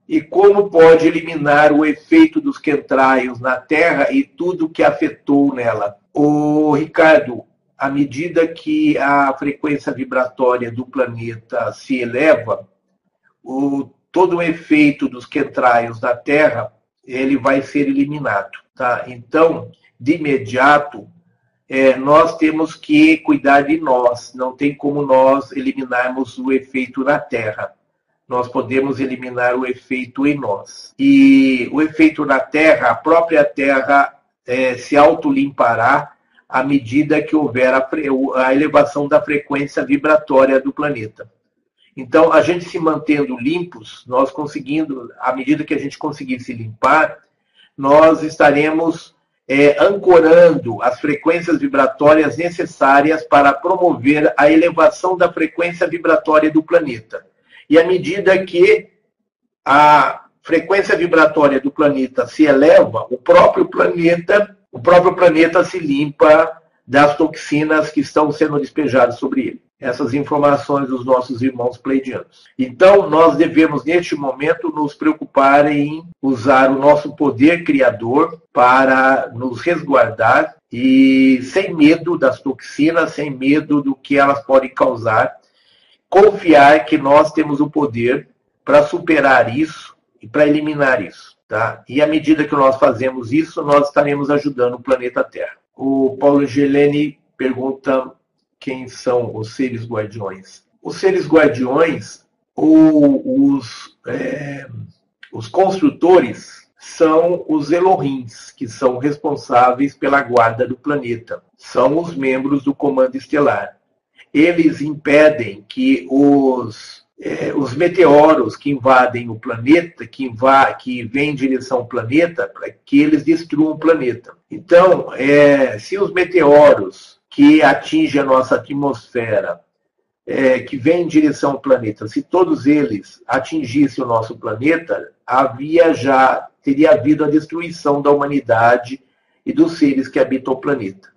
E como pode eliminar o efeito dos quentraios na Terra e tudo que afetou nela? O Ricardo, à medida que a frequência vibratória do planeta se eleva, o, todo o efeito dos quentraios da Terra ele vai ser eliminado. Tá? Então, de imediato, é, nós temos que cuidar de nós. Não tem como nós eliminarmos o efeito na Terra. Nós podemos eliminar o efeito em nós. E o efeito na Terra, a própria Terra é, se autolimpará à medida que houver a, a elevação da frequência vibratória do planeta. Então, a gente se mantendo limpos, nós conseguindo, à medida que a gente conseguir se limpar, nós estaremos é, ancorando as frequências vibratórias necessárias para promover a elevação da frequência vibratória do planeta. E à medida que a frequência vibratória do planeta se eleva, o próprio planeta, o próprio planeta se limpa das toxinas que estão sendo despejadas sobre ele. Essas informações dos nossos irmãos pleidianos. Então, nós devemos, neste momento, nos preocupar em usar o nosso poder criador para nos resguardar e sem medo das toxinas, sem medo do que elas podem causar, confiar que nós temos o poder para superar isso e para eliminar isso. Tá? E à medida que nós fazemos isso, nós estaremos ajudando o planeta Terra. O Paulo Geleni pergunta quem são os seres guardiões. Os seres guardiões, ou os, é, os construtores, são os Elohims, que são responsáveis pela guarda do planeta. São os membros do Comando Estelar. Eles impedem que os é, os meteoros que invadem o planeta, que, inva que vêm em direção ao planeta, para que eles destruam o planeta. Então, é, se os meteoros que atingem a nossa atmosfera, é, que vêm em direção ao planeta, se todos eles atingissem o nosso planeta, havia já teria havido a destruição da humanidade e dos seres que habitam o planeta.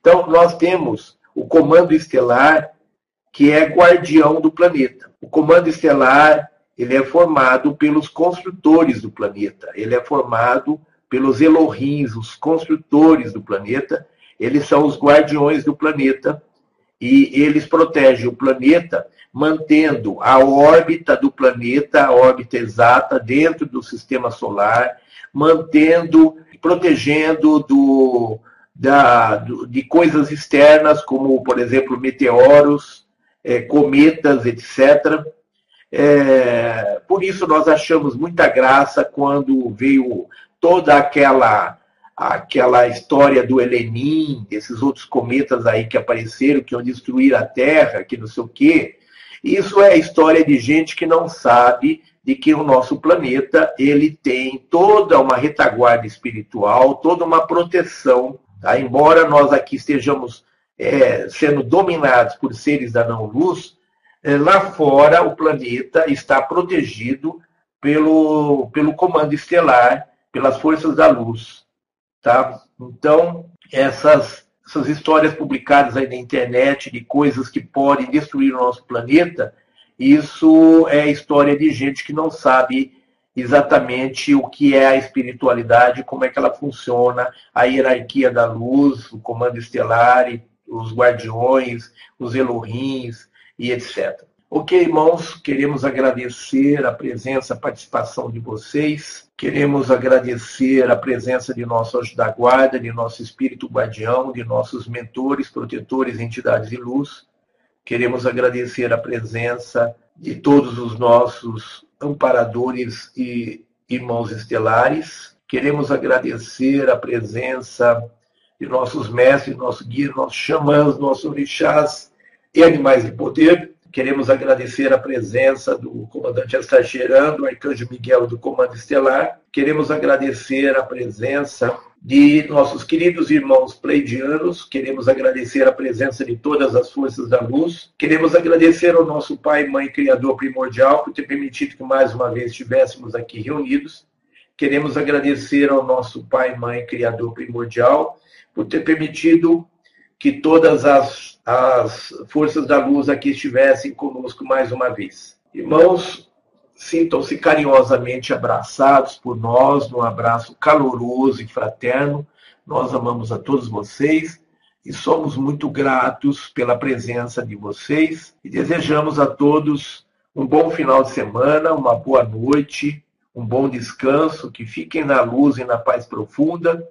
Então, nós temos o comando estelar que é guardião do planeta. O comando estelar ele é formado pelos construtores do planeta, ele é formado pelos Elohims, os construtores do planeta, eles são os guardiões do planeta. E eles protegem o planeta mantendo a órbita do planeta, a órbita exata dentro do sistema solar, mantendo, protegendo do, da, de coisas externas, como, por exemplo, meteoros, é, cometas, etc. É, por isso nós achamos muita graça quando veio toda aquela aquela história do Helenim, desses outros cometas aí que apareceram, que iam destruir a Terra, que não sei o quê. Isso é história de gente que não sabe de que o nosso planeta ele tem toda uma retaguarda espiritual, toda uma proteção. Tá? Embora nós aqui estejamos é, sendo dominados por seres da não-luz, é, lá fora o planeta está protegido pelo, pelo comando estelar, pelas forças da luz. Tá? Então, essas, essas histórias publicadas aí na internet de coisas que podem destruir o nosso planeta, isso é história de gente que não sabe exatamente o que é a espiritualidade, como é que ela funciona, a hierarquia da luz, o comando estelar os guardiões, os Elohims e etc. Ok, irmãos, queremos agradecer a presença, a participação de vocês. Queremos agradecer a presença de nosso anjo da guarda, de nosso espírito guardião, de nossos mentores, protetores, entidades de luz. Queremos agradecer a presença de todos os nossos amparadores e irmãos estelares. Queremos agradecer a presença de nossos mestres, nosso guia, nossos xamãs, nossos orixás e animais de poder. Queremos agradecer a presença do comandante Astagerando, do arcanjo Miguel do Comando Estelar. Queremos agradecer a presença de nossos queridos irmãos pleidianos, queremos agradecer a presença de todas as forças da luz, queremos agradecer ao nosso Pai, Mãe, Criador primordial, por ter permitido que mais uma vez estivéssemos aqui reunidos. Queremos agradecer ao nosso Pai, Mãe, Criador primordial, por ter permitido que todas as, as forças da luz aqui estivessem conosco mais uma vez. Irmãos, sintam-se carinhosamente abraçados por nós, num abraço caloroso e fraterno. Nós amamos a todos vocês e somos muito gratos pela presença de vocês e desejamos a todos um bom final de semana, uma boa noite, um bom descanso, que fiquem na luz e na paz profunda